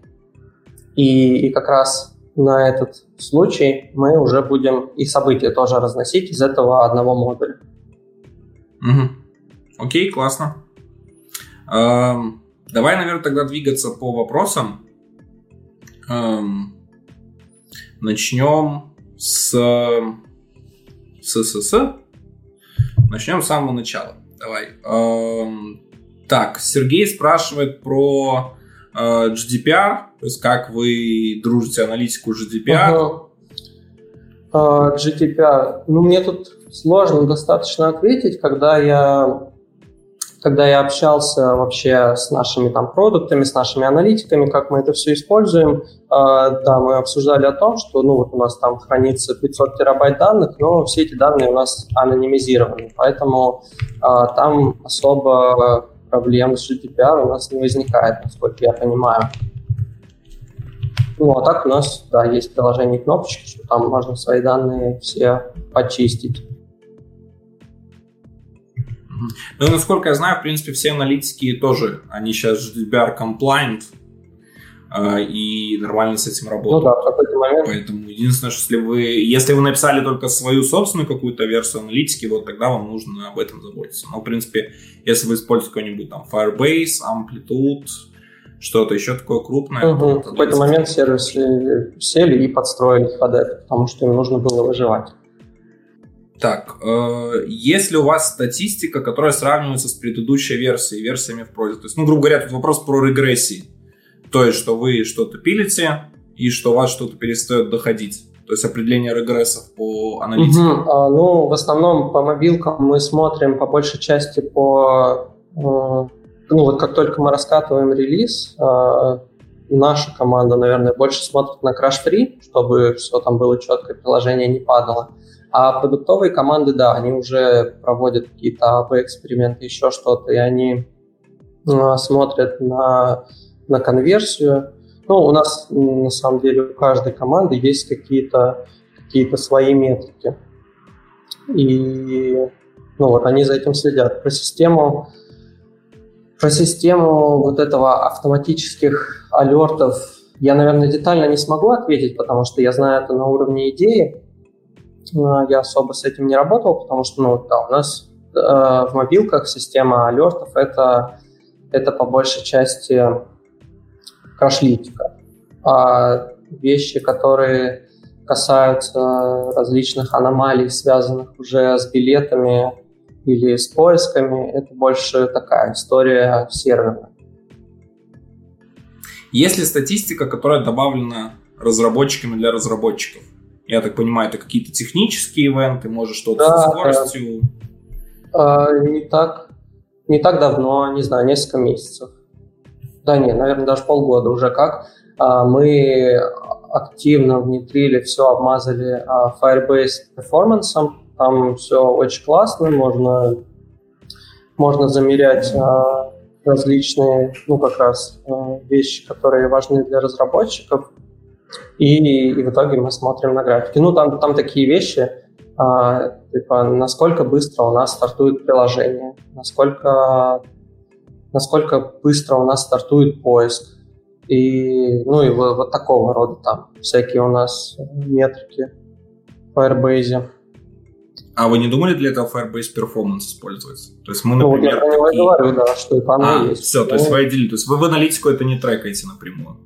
Speaker 2: и, и как раз на этот случай мы уже будем и события тоже разносить из этого одного модуля.
Speaker 1: Угу. Окей, классно. Эм, Давай, наверное, тогда двигаться по вопросам. Эм, начнем с, с. Начнем с самого начала. Давай. Эм, так, Сергей спрашивает про э, GDPR, то есть как вы дружите аналитику GDPR.
Speaker 2: Uh, GDPR. Ну, мне тут сложно достаточно ответить, когда я когда я общался вообще с нашими там продуктами, с нашими аналитиками, как мы это все используем, э, да, мы обсуждали о том, что ну вот у нас там хранится 500 терабайт данных, но все эти данные у нас анонимизированы, поэтому э, там особо проблем с GDPR у нас не возникает, насколько я понимаю. Ну, а так у нас, да, есть приложение кнопочки, что там можно свои данные все почистить.
Speaker 1: Ну, насколько я знаю, в принципе, все аналитики тоже, они сейчас GDPR compliant, э, и нормально с этим работают. Ну да, в какой-то момент. Поэтому единственное, что если вы, если вы написали только свою собственную какую-то версию аналитики, вот тогда вам нужно об этом заботиться. Но, в принципе, если вы используете какой-нибудь там Firebase, Amplitude, что-то еще такое крупное.
Speaker 2: Угу. В какой-то момент сервисы сели и подстроились под это, потому что им нужно было выживать.
Speaker 1: Так, э, есть ли у вас статистика, которая сравнивается с предыдущей версией, версиями в прозе? То есть, ну, грубо говоря, тут вопрос про регрессии. То есть, что вы что-то пилите, и что у вас что-то перестает доходить. То есть определение регрессов по аналитике.
Speaker 2: Угу. А, ну, в основном по мобилкам мы смотрим по большей части по... Э, ну, вот как только мы раскатываем релиз, э, наша команда, наверное, больше смотрит на crash-free, чтобы все там было четко, приложение не падало. А продуктовые команды, да, они уже проводят какие-то АБ-эксперименты, еще что-то, и они э, смотрят на, на конверсию. Ну, у нас, на самом деле, у каждой команды есть какие-то какие свои метрики. И ну, вот они за этим следят. Про систему, про систему вот этого автоматических алертов я, наверное, детально не смогу ответить, потому что я знаю это на уровне идеи. А, я особо с этим не работал, потому что ну, да, у нас э, в мобилках система алертов это, это по большей части крашлитика. А вещи, которые касаются различных аномалий, связанных уже с билетами или с поисками, это больше такая история серверная.
Speaker 1: Есть ли статистика, которая добавлена разработчиками для разработчиков? Я так понимаю, это какие-то технические ивенты, может что-то да, со скоростью?
Speaker 2: Да. А, не так, не так давно, не знаю, несколько месяцев. Да нет, наверное, даже полгода уже как. А, мы активно внедрили все, обмазали а, Firebase Performance. Там все очень классно, можно, можно замерять а, различные, ну, как раз а, вещи, которые важны для разработчиков. И, и в итоге мы смотрим на графики. Ну, там, там такие вещи, а, типа, насколько быстро у нас стартует приложение, насколько, насколько быстро у нас стартует поиск. И, ну, и вот, вот такого рода там всякие у нас метрики в Firebase.
Speaker 1: А вы не думали для этого Firebase Performance использовать? То есть мы, например...
Speaker 2: Ну, вот я про него такие... говорю, да, что и там а, есть.
Speaker 1: все, то есть вы отделили. То есть вы в аналитику это не трекаете напрямую?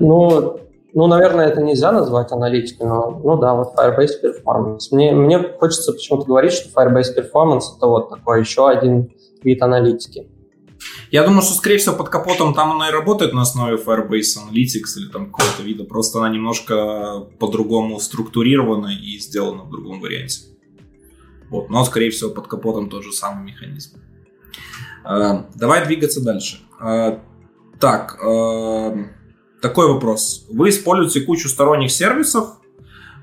Speaker 2: Ну, ну, наверное, это нельзя назвать аналитикой, но, ну да, вот Firebase Performance. Мне, мне хочется почему-то говорить, что Firebase Performance это вот такой еще один вид аналитики.
Speaker 1: Я думаю, что, скорее всего, под капотом там она и работает на основе Firebase Analytics или там какого-то вида. Просто она немножко по-другому структурирована и сделана в другом варианте. Вот. Но, скорее всего, под капотом тот же самый механизм. Э, давай двигаться дальше. Э, так, э, такой вопрос. Вы используете кучу сторонних сервисов,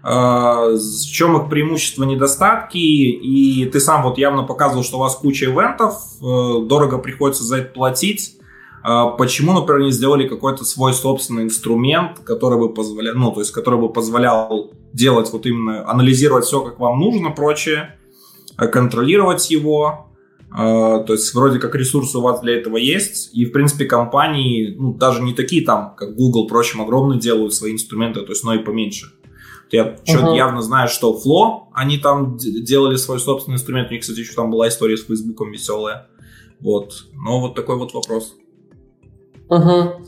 Speaker 1: в чем их преимущества, недостатки, и ты сам вот явно показывал, что у вас куча ивентов, дорого приходится за это платить. Почему, например, не сделали какой-то свой собственный инструмент, который бы позволял, ну, то есть, который бы позволял делать вот именно, анализировать все, как вам нужно, прочее, контролировать его, а, то есть вроде как ресурсы у вас для этого есть, и в принципе компании, ну даже не такие там, как Google, прочим, огромные делают свои инструменты, то есть, но и поменьше. Я uh-huh. явно знаю, что Flow, они там делали свой собственный инструмент. У них, кстати, еще там была история с Фейсбуком веселая. Вот. Но вот такой вот вопрос.
Speaker 2: Угу.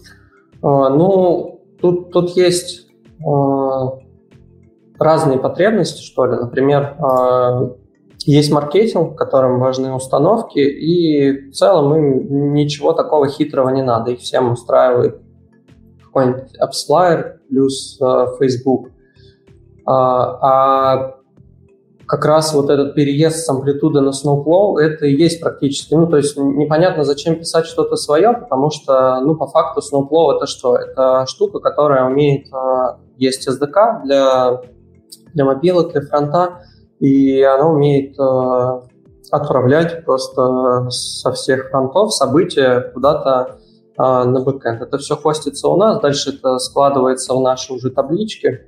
Speaker 2: А, ну, тут, тут есть а, разные потребности, что ли. Например, а, есть маркетинг, в котором важны установки, и в целом им ничего такого хитрого не надо. Их всем устраивает какой-нибудь AppsFlyer плюс э, Facebook. А, а как раз вот этот переезд с амплитуды на Snowflow, это и есть практически, ну, то есть непонятно, зачем писать что-то свое, потому что, ну, по факту Snowflow это что? Это штука, которая умеет, э, есть SDK для, для мобилок, для фронта, и она умеет э, отправлять просто со всех фронтов события куда-то э, на бэкэнд. Это все хостится у нас, дальше это складывается в наши уже таблички,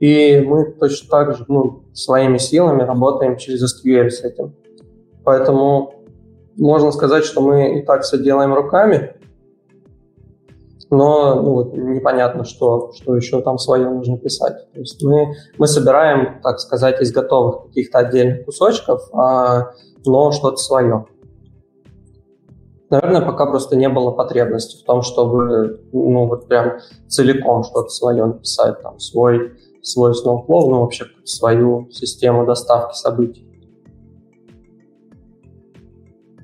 Speaker 2: и мы точно так же ну, своими силами работаем через SQL с этим. Поэтому можно сказать, что мы и так все делаем руками, но ну, вот, непонятно, что, что еще там свое нужно писать. То есть мы, мы собираем, так сказать, из готовых каких-то отдельных кусочков, а, но что-то свое. Наверное, пока просто не было потребности в том, чтобы ну, вот прям целиком что-то свое написать, там, свой, свой Snowflow, ну, вообще свою систему доставки событий.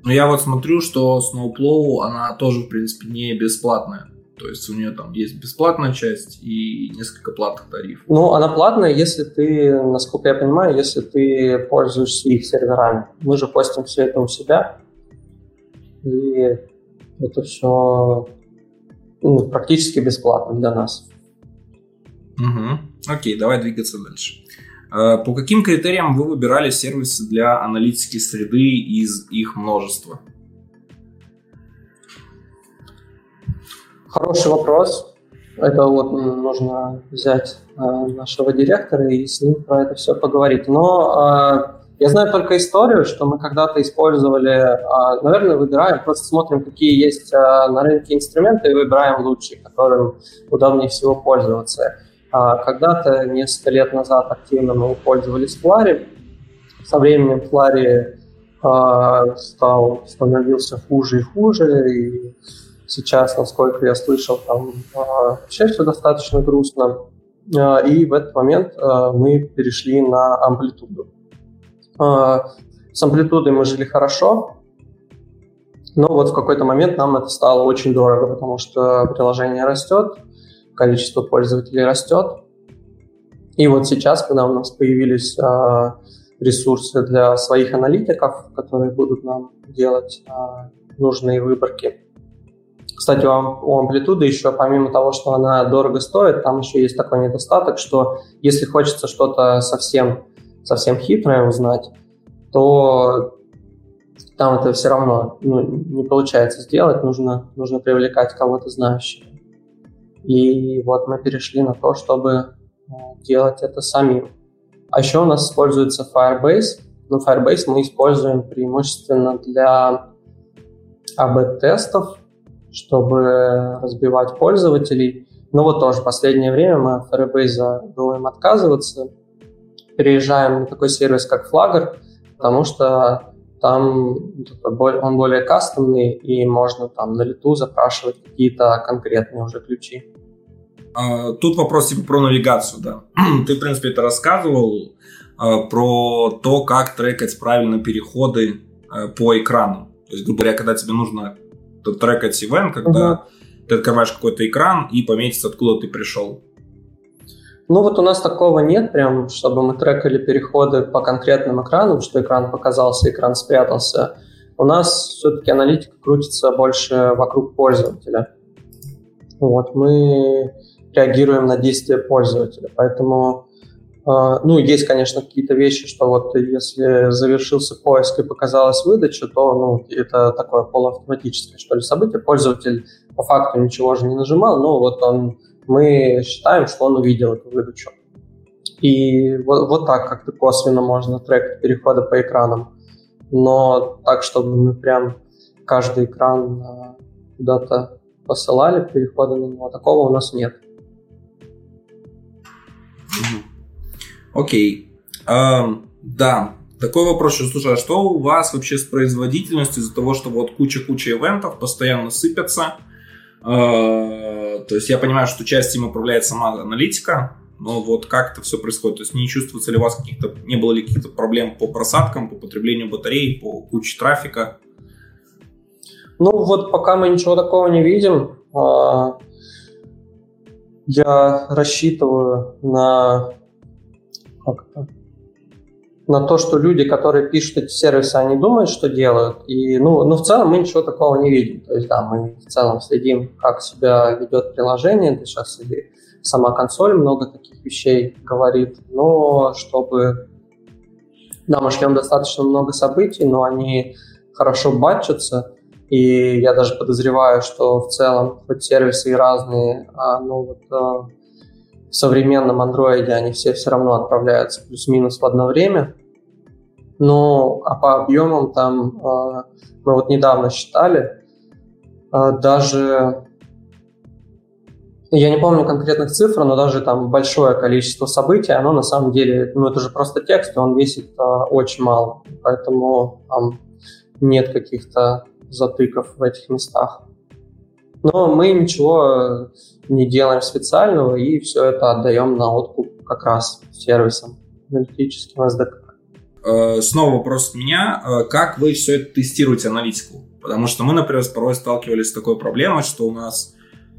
Speaker 1: Ну, я вот смотрю, что Snowplow, она тоже, в принципе, не бесплатная. То есть у нее там есть бесплатная часть и несколько платных тарифов.
Speaker 2: Ну, она платная, если ты, насколько я понимаю, если ты пользуешься их серверами. Мы же постим все это у себя. И это все ну, практически бесплатно для нас.
Speaker 1: Угу. Окей, давай двигаться дальше. А, по каким критериям вы выбирали сервисы для аналитики среды из их множества?
Speaker 2: Хороший вопрос. Это вот нужно взять э, нашего директора и с ним про это все поговорить. Но э, я знаю только историю, что мы когда-то использовали, э, наверное, выбираем, просто смотрим, какие есть на рынке инструменты и выбираем лучшие, которым удобнее всего пользоваться. А когда-то, несколько лет назад, активно мы пользовались Flurry. Со временем Flurry стал, становился хуже и хуже, и Сейчас, насколько я слышал, там а, вообще все достаточно грустно. А, и в этот момент а, мы перешли на амплитуду. С амплитудой мы жили хорошо, но вот в какой-то момент нам это стало очень дорого, потому что приложение растет, количество пользователей растет. И вот сейчас, когда у нас появились ресурсы для своих аналитиков, которые будут нам делать нужные выборки, кстати, у амплитуды еще, помимо того, что она дорого стоит, там еще есть такой недостаток, что если хочется что-то совсем, совсем хитрое узнать, то там это все равно ну, не получается сделать, нужно, нужно привлекать кого-то знающего. И вот мы перешли на то, чтобы ну, делать это самим. А еще у нас используется Firebase. Ну, Firebase мы используем преимущественно для АБ-тестов, чтобы разбивать пользователей. Но вот тоже последнее время мы от Firebase думаем отказываться. Переезжаем на такой сервис, как Flagger, потому что там он более кастомный, и можно там на лету запрашивать какие-то конкретные уже ключи.
Speaker 1: А, тут вопрос типа про навигацию, да. Ты, в принципе, это рассказывал а, про то, как трекать правильно переходы а, по экрану. То есть, грубо говоря, когда тебе нужно трекать ивент, когда угу. ты открываешь какой-то экран и пометится, откуда ты пришел.
Speaker 2: Ну вот у нас такого нет, прям, чтобы мы трекали переходы по конкретным экранам, что экран показался, экран спрятался. У нас все-таки аналитика крутится больше вокруг пользователя. Вот, мы реагируем на действия пользователя, поэтому ну, есть, конечно, какие-то вещи, что вот если завершился поиск и показалась выдача, то ну, это такое полуавтоматическое, что ли, событие. Пользователь по факту ничего же не нажимал, но вот он, мы считаем, что он увидел эту выдачу. И вот, вот так как-то косвенно можно трекать переходы по экранам. Но так, чтобы мы прям каждый экран а, куда-то посылали переходы на него, такого у нас нет.
Speaker 1: Окей. Эм, да, такой вопрос еще. Слушай, а что у вас вообще с производительностью из-за того, что вот куча-куча ивентов постоянно сыпятся? Э, то есть я понимаю, что часть им управляет сама аналитика, но вот как это все происходит? То есть не чувствуется ли у вас каких-то, не было ли каких-то проблем по просадкам, по потреблению батарей, по куче трафика?
Speaker 2: Ну вот пока мы ничего такого не видим. А, я рассчитываю на как-то на то, что люди, которые пишут эти сервисы, они думают, что делают. И, ну, ну, в целом мы ничего такого не видим. То есть, да, мы в целом следим, как себя ведет приложение. Это сейчас и сама консоль много таких вещей говорит. Но чтобы... Да, мы ждем достаточно много событий, но они хорошо батчатся. И я даже подозреваю, что в целом хоть сервисы и разные, а, ну, вот, а, в современном андроиде они все все равно отправляются плюс-минус в одно время. Ну, а по объемам там э, мы вот недавно считали, э, даже я не помню конкретных цифр, но даже там большое количество событий, оно на самом деле, ну это же просто текст, и он весит э, очень мало, поэтому там нет каких-то затыков в этих местах. Но мы ничего не делаем специального и все это отдаем на откуп как раз сервисам аналитическим SDK.
Speaker 1: Э, снова вопрос от меня. Э, как вы все это тестируете, аналитику? Потому что мы, например, порой сталкивались с такой проблемой, что у нас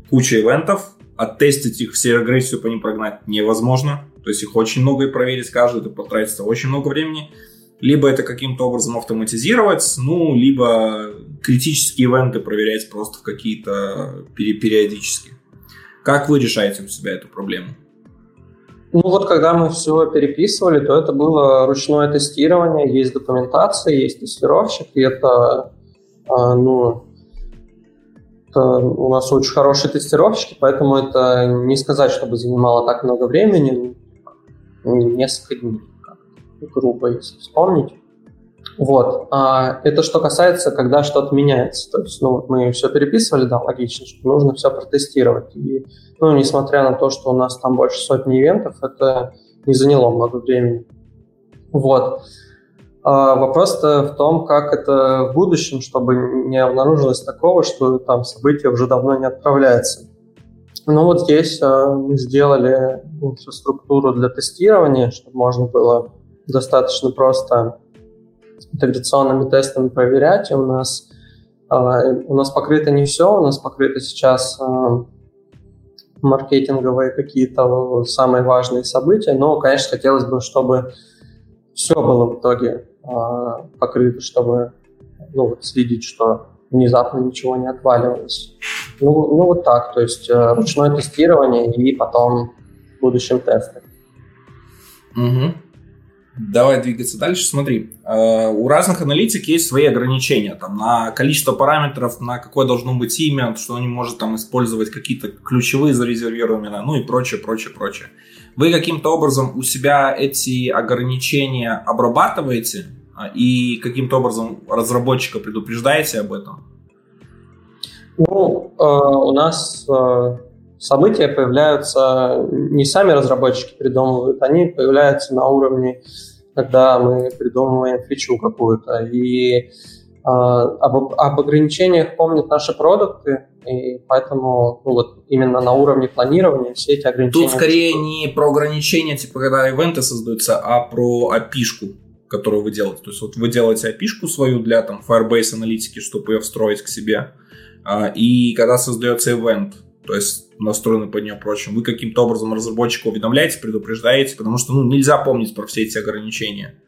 Speaker 1: куча ивентов, оттестить их все агрессию по ним прогнать невозможно. То есть их очень много и проверить каждый, это потратится очень много времени либо это каким-то образом автоматизировать, ну, либо критические ивенты проверять просто в какие-то периодически. Как вы решаете у себя эту проблему?
Speaker 2: Ну вот когда мы все переписывали, то это было ручное тестирование, есть документация, есть тестировщик, и это, а, ну, это у нас очень хорошие тестировщики, поэтому это не сказать, чтобы занимало так много времени, несколько дней грубо, если вспомнить. Вот. А это что касается, когда что-то меняется. То есть, ну, мы все переписывали, да, логично, что нужно все протестировать. И, ну, несмотря на то, что у нас там больше сотни ивентов, это не заняло много времени. Вот. А вопрос-то в том, как это в будущем, чтобы не обнаружилось такого, что там событие уже давно не отправляется. Ну вот здесь а, мы сделали инфраструктуру для тестирования, чтобы можно было достаточно просто интеграционными тестами проверять. И у нас, э, у нас покрыто не все, у нас покрыто сейчас э, маркетинговые какие-то самые важные события, но, конечно, хотелось бы, чтобы все было в итоге э, покрыто, чтобы ну, вот следить, что внезапно ничего не отваливалось. Ну, ну вот так, то есть э, ручное тестирование и потом в будущем тесты.
Speaker 1: Угу. Давай двигаться дальше. Смотри, э, у разных аналитик есть свои ограничения там, на количество параметров, на какое должно быть имя, что он может там использовать какие-то ключевые зарезервированные, ну и прочее, прочее, прочее. Вы каким-то образом у себя эти ограничения обрабатываете а, и каким-то образом разработчика предупреждаете об этом?
Speaker 2: Ну, э, у нас э, события появляются, не сами разработчики придумывают, они появляются на уровне, когда мы придумываем фичу какую-то. И а, об, об ограничениях помнят наши продукты, и поэтому ну, вот именно на уровне планирования все эти ограничения...
Speaker 1: Тут скорее не про ограничения, типа когда ивенты создаются, а про api которую вы делаете. То есть вот вы делаете api свою для там Firebase аналитики, чтобы ее встроить к себе. А, и когда создается event, то есть настроены по нее прочим, вы каким-то образом разработчика уведомляете, предупреждаете, потому что ну, нельзя помнить про все эти ограничения.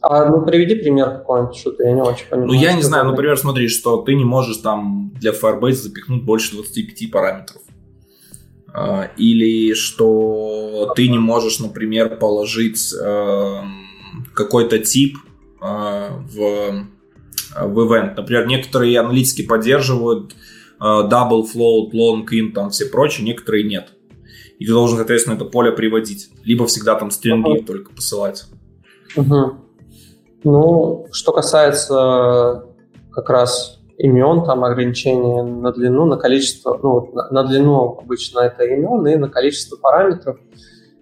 Speaker 2: А ну приведи пример какой-нибудь, что-то я не очень понимаю.
Speaker 1: Ну я не знаю, например, смотри, что ты не можешь там для Firebase запихнуть больше 25 параметров. А, или что ты не можешь, например, положить э, какой-то тип э, в, в event. Например, некоторые аналитики поддерживают э, double float, long in, там все прочие, некоторые нет. И ты должен, соответственно, это поле приводить. Либо всегда там стринги uh-huh. только посылать.
Speaker 2: Uh-huh. Ну, что касается как раз имен, там ограничения на длину, на количество, ну, на, на длину обычно это имен и на количество параметров.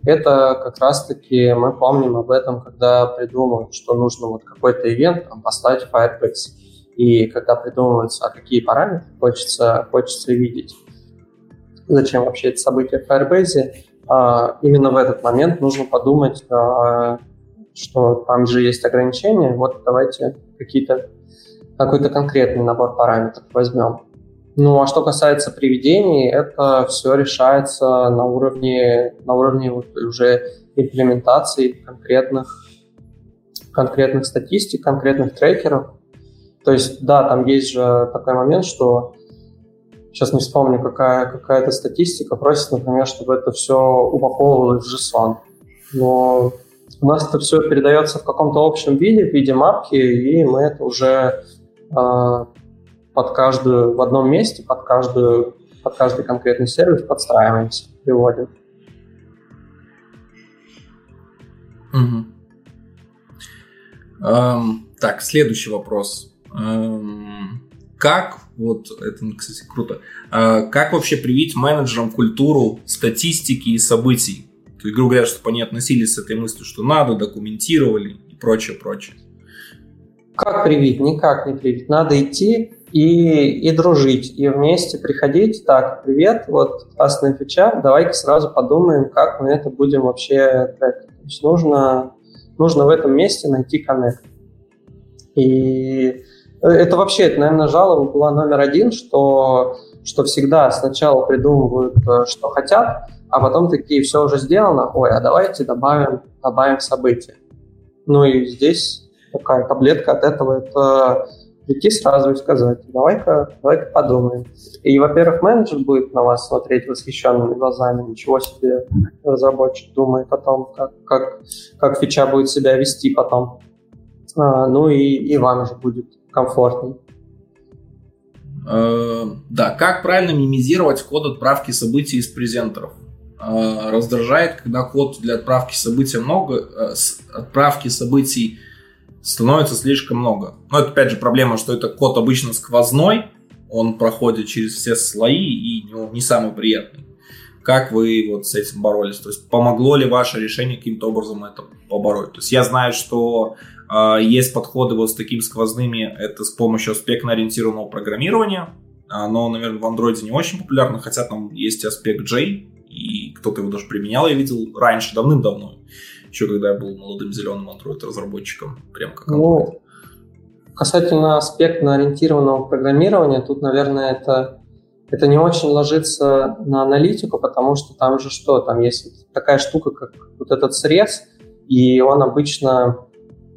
Speaker 2: Это как раз-таки мы помним об этом, когда придумывают, что нужно вот какой-то ивент там, поставить в Firebase. И когда придумываются, а какие параметры хочется, хочется видеть, зачем вообще это событие в Firebase, а, именно в этот момент нужно подумать, а, что там же есть ограничения, вот давайте какие-то какой-то конкретный набор параметров возьмем. Ну, а что касается приведений, это все решается на уровне, на уровне вот уже имплементации конкретных, конкретных статистик, конкретных трекеров. То есть, да, там есть же такой момент, что сейчас не вспомню, какая, какая-то статистика просит, например, чтобы это все упаковывалось в JSON. Но у нас это все передается в каком-то общем виде, в виде мапки, и мы это уже а, под каждую, в одном месте, под каждую, под каждый конкретный сервис подстраиваемся, приводим.
Speaker 1: Угу. Эм, так, следующий вопрос. Эм, как, вот это, кстати, круто, э, как вообще привить менеджерам культуру статистики и событий? То есть, грубо говоря, чтобы они относились с этой мыслью, что надо, документировали и прочее, прочее.
Speaker 2: Как привить? Никак не привить. Надо идти и, и дружить, и вместе приходить. Так, привет, вот классная фича, давай-ка сразу подумаем, как мы это будем вообще трекать. То есть нужно, нужно в этом месте найти коннект. И это вообще, это, наверное, жалоба была номер один, что, что всегда сначала придумывают, э, что хотят, а потом такие, все уже сделано, ой, а давайте добавим, добавим события. Ну и здесь такая таблетка от этого, это прийти сразу и сказать, давай-ка давай подумаем. И, во-первых, менеджер будет на вас смотреть восхищенными глазами, ничего себе разработчик думает о том, как, как, как фича будет себя вести потом. А, ну и, и вам же будет комфортней.
Speaker 1: Э, да, как правильно минимизировать код отправки событий из презентеров? Э, раздражает, когда код для отправки событий много, э, отправки событий становится слишком много. Но это опять же проблема, что это код обычно сквозной, он проходит через все слои и не, не самый приятный. Как вы вот с этим боролись? То есть помогло ли ваше решение каким-то образом это побороть? То есть я знаю, что есть подходы вот с такими сквозными, это с помощью аспектно-ориентированного программирования. Оно, наверное, в Android не очень популярно, хотя там есть аспект J, и кто-то его даже применял, я видел раньше, давным-давно. Еще когда я был молодым зеленым Android-разработчиком, прям как Ну,
Speaker 2: касательно аспектно-ориентированного программирования, тут, наверное, это, это не очень ложится на аналитику, потому что там же что, там есть такая штука, как вот этот срез, и он обычно, а,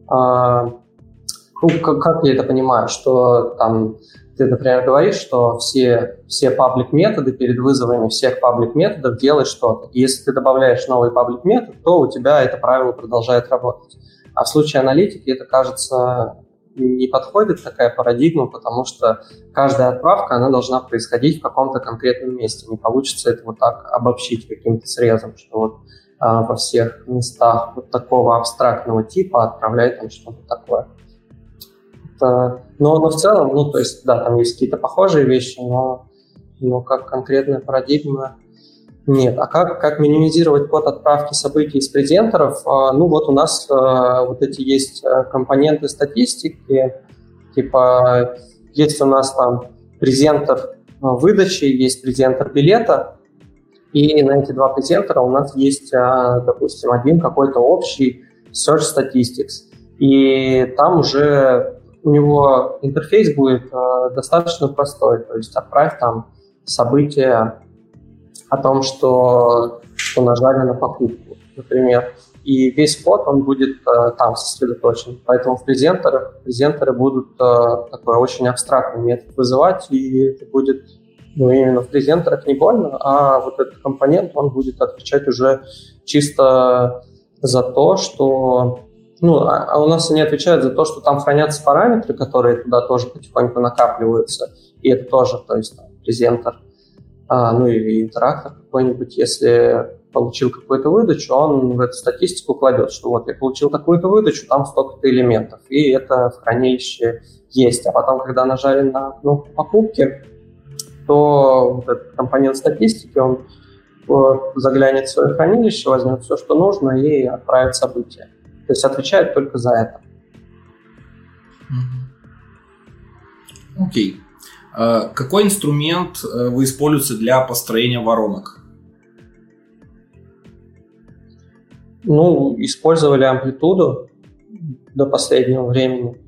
Speaker 2: ну, как, как я это понимаю, что там ты, например, говоришь, что все, все паблик методы перед вызовами всех паблик методов делают что-то. И если ты добавляешь новый паблик метод, то у тебя это правило продолжает работать. А в случае аналитики это, кажется, не подходит такая парадигма, потому что каждая отправка, она должна происходить в каком-то конкретном месте. Не получится это вот так обобщить каким-то срезом, что вот а, во всех местах вот такого абстрактного типа отправляй там что-то такое. Это, но, но в целом, ну, то есть, да, там есть какие-то похожие вещи, но, но как конкретная парадигма нет. А как, как минимизировать код отправки событий из презентеров? А, ну, вот у нас а, вот эти есть а, компоненты статистики, типа есть у нас там презентер выдачи, есть презентер билета, и на эти два презентера у нас есть, допустим, один какой-то общий Search Statistics. И там уже у него интерфейс будет э, достаточно простой. То есть отправь там событие о том, что, что нажали на покупку, например. И весь код, он будет э, там сосредоточен. Поэтому в презентерах презентеры будут э, такой очень абстрактный метод вызывать, и это будет ну, именно в презентерах не больно, а вот этот компонент, он будет отвечать уже чисто за то, что ну, а, а у нас они отвечают за то, что там хранятся параметры, которые туда тоже потихоньку накапливаются. И это тоже, то есть там, презентер, а, ну или интерактор какой-нибудь, если получил какую-то выдачу, он в эту статистику кладет, что вот я получил такую-то выдачу, там столько-то элементов, и это в хранилище есть. А потом, когда нажали на кнопку покупки, то вот этот компонент статистики, он заглянет в свое хранилище, возьмет все, что нужно, и отправит событие. То есть отвечает только за это.
Speaker 1: Окей. Okay. А какой инструмент э, вы используете для построения воронок?
Speaker 2: Ну, использовали амплитуду до последнего времени.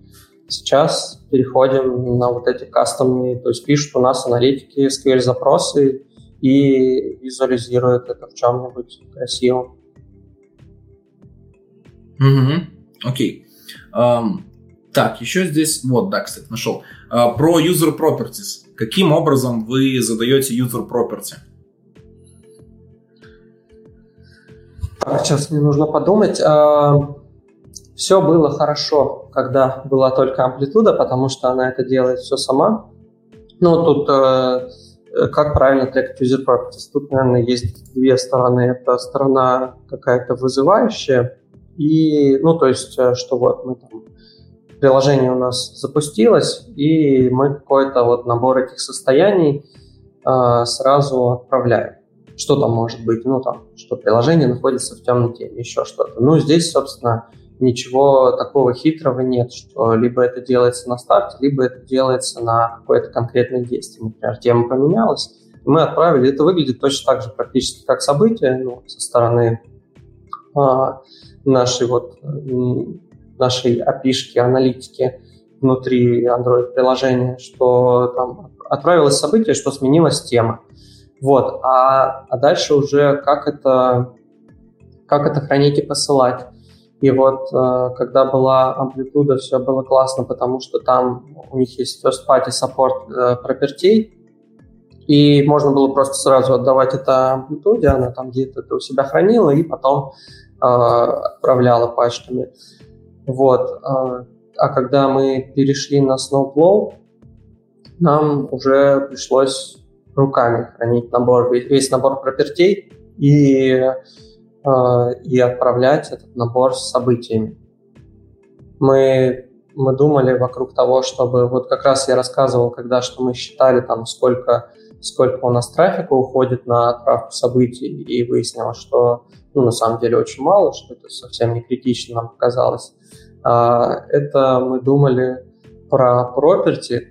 Speaker 2: Сейчас переходим на вот эти кастомные, то есть пишут у нас аналитики SQL-запросы и визуализируют это в чем-нибудь красивом.
Speaker 1: Угу. Окей. Um, так, еще здесь, вот, да, кстати, нашел. Uh, про user properties. Каким образом вы задаете user property?
Speaker 2: Так, сейчас мне нужно подумать. Uh, все было хорошо, когда была только амплитуда, потому что она это делает все сама. Ну, тут uh, как правильно трекать user properties? Тут, наверное, есть две стороны. Это сторона какая-то вызывающая, и, ну, то есть, э, что вот мы там, приложение у нас запустилось, и мы какой-то вот набор этих состояний э, сразу отправляем. Что там может быть? Ну, там, что приложение находится в темноте, еще что-то. Ну, здесь, собственно, ничего такого хитрого нет, что либо это делается на старте, либо это делается на какое-то конкретное действие. Например, тема поменялась, мы отправили. Это выглядит точно так же практически как событие ну, со стороны а, нашей вот нашей API, аналитики внутри Android-приложения, что там отправилось событие, что сменилась тема. Вот. А, а дальше уже как это, как это хранить и посылать. И вот э, когда была амплитуда, все было классно, потому что там у них есть first party support э, пропертей, и можно было просто сразу отдавать это амплитуде, она там где-то это у себя хранила, и потом а, отправляла пачками. Вот. А, когда мы перешли на Snowplow, нам уже пришлось руками хранить набор, весь набор пропертей и, и отправлять этот набор с событиями. Мы, мы думали вокруг того, чтобы... Вот как раз я рассказывал, когда что мы считали там, сколько, сколько у нас трафика уходит на отправку событий, и выяснилось, что ну, на самом деле очень мало, что это совсем не критично нам показалось. А, это мы думали про property,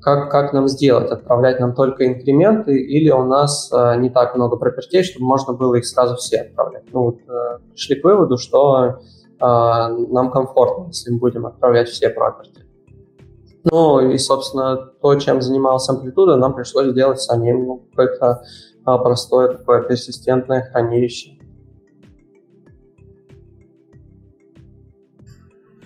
Speaker 2: как, как нам сделать, отправлять нам только инкременты или у нас а, не так много пропертей, чтобы можно было их сразу все отправлять. Ну, вот, а, пришли к выводу, что а, нам комфортно, если мы будем отправлять все проперти. Ну и, собственно, то, чем занималась амплитуда, нам пришлось сделать самим ну, какое-то а, простое такое персистентное хранилище.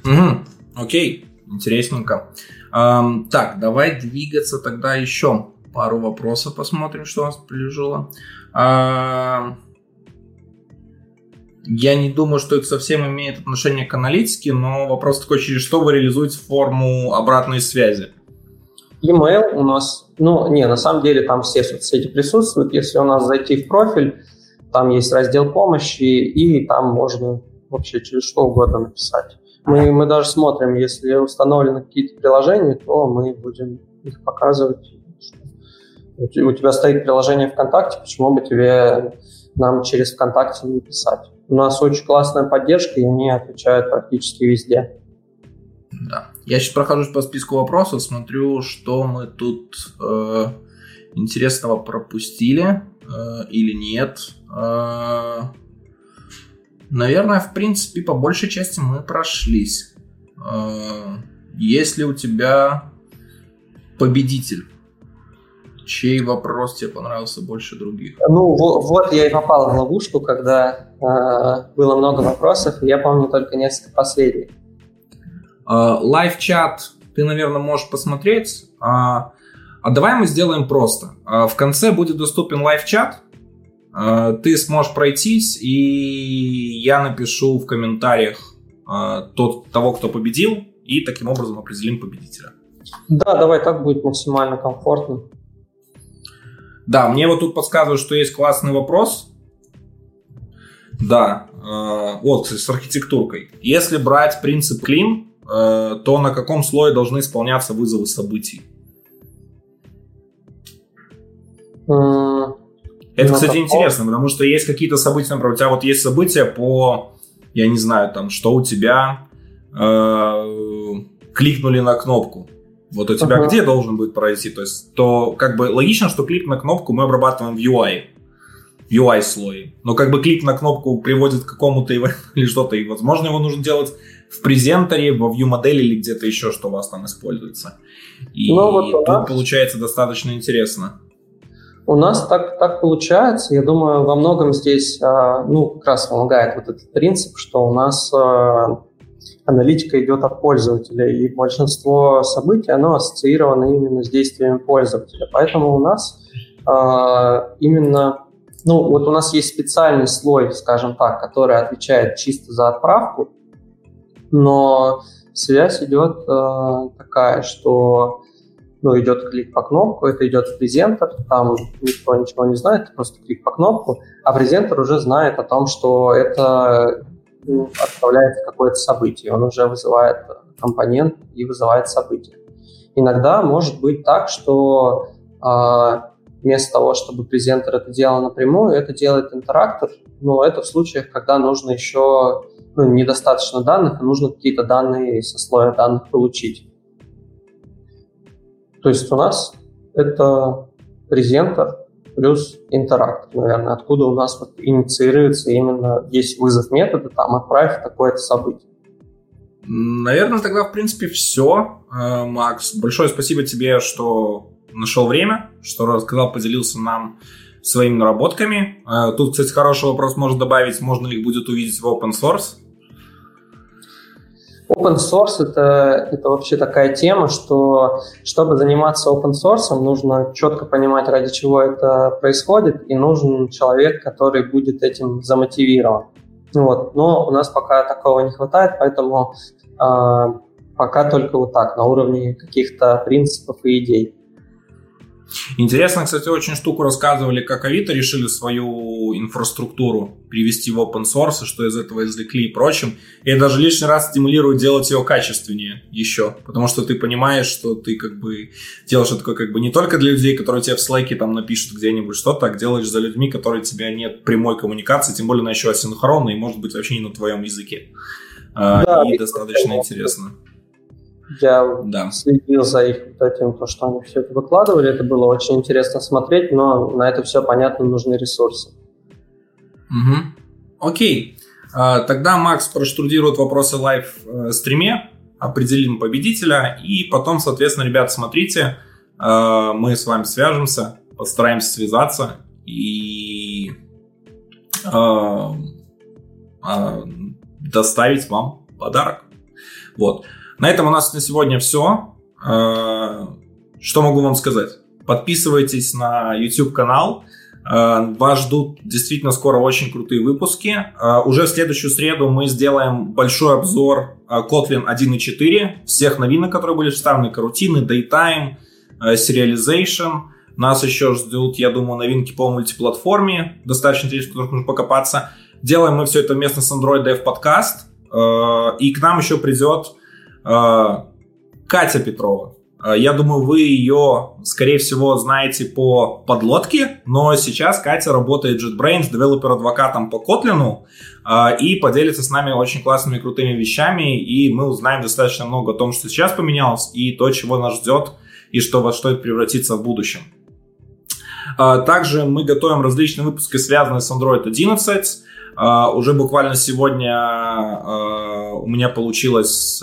Speaker 1: Угу. Окей, интересненько. Эм, так, давай двигаться тогда еще пару вопросов посмотрим, что у нас прилежало. Эм, я не думаю, что это совсем имеет отношение к аналитике, но вопрос такой, через что вы реализуете форму обратной связи?
Speaker 2: Email у нас, ну, не, на самом деле там все соцсети присутствуют. Если у нас зайти в профиль, там есть раздел помощи, и там можно вообще через что угодно написать. Мы, мы даже смотрим, если установлены какие-то приложения, то мы будем их показывать. У тебя стоит приложение ВКонтакте, почему бы тебе нам через ВКонтакте не писать? У нас очень классная поддержка, и они отвечают практически везде.
Speaker 1: Да. Я сейчас прохожусь по списку вопросов, смотрю, что мы тут э, интересного пропустили э, или нет. Э, Наверное, в принципе, по большей части мы прошлись. Э, есть ли у тебя победитель? Чей вопрос тебе понравился больше других?
Speaker 2: Ну, вот, я и попал в ловушку, когда э, было много вопросов, и я помню только несколько последних.
Speaker 1: Лайв-чат э, ты, наверное, можешь посмотреть. А, а давай мы сделаем просто. А, в конце будет доступен лайв-чат. А, ты сможешь пройтись, и я напишу в комментариях а, тот, того, кто победил, и таким образом определим победителя.
Speaker 2: Да, давай так будет максимально комфортно.
Speaker 1: Да, мне вот тут подсказывают, что есть классный вопрос. Да, э, вот, кстати, с архитектуркой. Если брать принцип клин, э, то на каком слое должны исполняться вызовы событий? Это, кстати, таком... интересно, потому что есть какие-то события, например, у тебя вот есть события по, я не знаю, там, что у тебя э, кликнули на кнопку. Вот у тебя uh-huh. где должен будет пройти? То есть, то как бы логично, что клик на кнопку мы обрабатываем в UI. В UI слое. Но как бы клик на кнопку приводит к какому-то или что-то, и возможно его нужно делать в презентере, во view модели или где-то еще, что у вас там используется. И ну, вот тут нас... получается достаточно интересно.
Speaker 2: У нас так, так получается. Я думаю, во многом здесь а, ну, как раз помогает вот этот принцип, что у нас а, аналитика идет от пользователя, и большинство событий, оно ассоциировано именно с действиями пользователя. Поэтому у нас э, именно, ну вот у нас есть специальный слой, скажем так, который отвечает чисто за отправку, но связь идет э, такая, что ну, идет клик по кнопку, это идет в презентер, там никто ничего не знает, просто клик по кнопку, а презентер уже знает о том, что это отправляется какое-то событие, он уже вызывает компонент и вызывает событие. Иногда может быть так, что э, вместо того, чтобы презентер это делал напрямую, это делает интерактор, но это в случаях, когда нужно еще ну, недостаточно данных, и нужно какие-то данные со слоя данных получить. То есть у нас это презентер, плюс интерактор, наверное, откуда у нас вот инициируется именно есть вызов метода, там отправь такое-то событие.
Speaker 1: Наверное, тогда, в принципе, все. Э, Макс, большое спасибо тебе, что нашел время, что рассказал, поделился нам своими наработками. Э, тут, кстати, хороший вопрос можно добавить, можно ли их будет увидеть в open source.
Speaker 2: Open source это, это вообще такая тема, что чтобы заниматься open source, нужно четко понимать, ради чего это происходит, и нужен человек, который будет этим замотивирован. Вот. Но у нас пока такого не хватает, поэтому э, пока только вот так, на уровне каких-то принципов и идей.
Speaker 1: Интересно, кстати, очень штуку рассказывали, как Авито решили свою инфраструктуру привести в open source, и что из этого извлекли и прочим. И это даже лишний раз стимулирует делать ее качественнее еще, потому что ты понимаешь, что ты как бы делаешь это как бы не только для людей, которые тебе в слайке там напишут где-нибудь что-то, а делаешь за людьми, которые у тебя нет прямой коммуникации, тем более она еще асинхронная и может быть вообще не на твоем языке. А, да, и достаточно интересно.
Speaker 2: Я да. следил за их вот этим, то, что они все это выкладывали. Это было очень интересно смотреть, но на это все, понятно, нужны ресурсы.
Speaker 1: Угу. Окей. А, тогда Макс проштудирует вопросы лайв-стриме, э, определим победителя, и потом, соответственно, ребят, смотрите, э, мы с вами свяжемся, постараемся связаться и э, доставить вам подарок. Вот. На этом у нас на сегодня все. Э, что могу вам сказать? Подписывайтесь на YouTube канал. Э, вас ждут действительно скоро очень крутые выпуски. Э, уже в следующую среду мы сделаем большой обзор Kotlin 1.4, всех новинок, которые были вставлены, карутины, Daytime, Serialization. Нас еще ждут, я думаю, новинки по мультиплатформе, достаточно интересно, в которых нужно покопаться. Делаем мы все это вместе с Android Dev Podcast. И к нам еще придет Катя Петрова. А, я думаю, вы ее, скорее всего, знаете по подлодке, но сейчас Катя работает JetBrains, девелопер-адвокатом по Kotlin, а, и поделится с нами очень классными, крутыми вещами, и мы узнаем достаточно много о том, что сейчас поменялось, и то, чего нас ждет, и что во что это превратится в будущем. Также мы готовим различные выпуски, связанные с Android 11, Уже буквально сегодня у меня получилось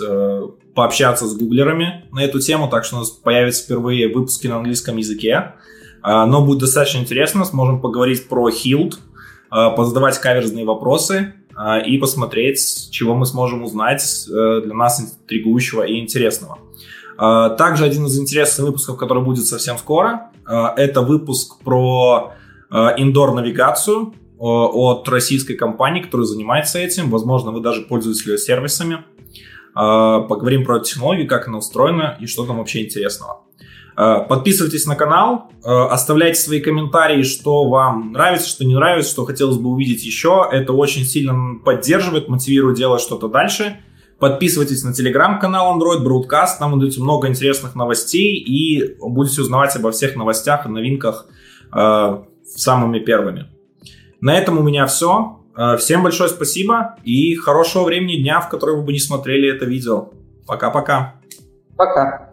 Speaker 1: пообщаться с гуглерами на эту тему, так что у нас появятся впервые выпуски на английском языке. Но будет достаточно интересно, сможем поговорить про Hilt, позадавать каверзные вопросы и посмотреть, чего мы сможем узнать для нас интригующего и интересного. Также один из интересных выпусков, который будет совсем скоро, это выпуск про индор-навигацию от российской компании, которая занимается этим. Возможно, вы даже пользуетесь ее сервисами. Поговорим про технологию, как она устроена и что там вообще интересного. Подписывайтесь на канал, оставляйте свои комментарии, что вам нравится, что не нравится, что хотелось бы увидеть еще. Это очень сильно поддерживает, мотивирует делать что-то дальше. Подписывайтесь на телеграм-канал Android Broadcast, там вы найдете много интересных новостей и будете узнавать обо всех новостях и новинках э, самыми первыми. На этом у меня все. Э, всем большое спасибо и хорошего времени дня, в который вы бы не смотрели это видео. Пока-пока.
Speaker 2: Пока. -пока. Пока.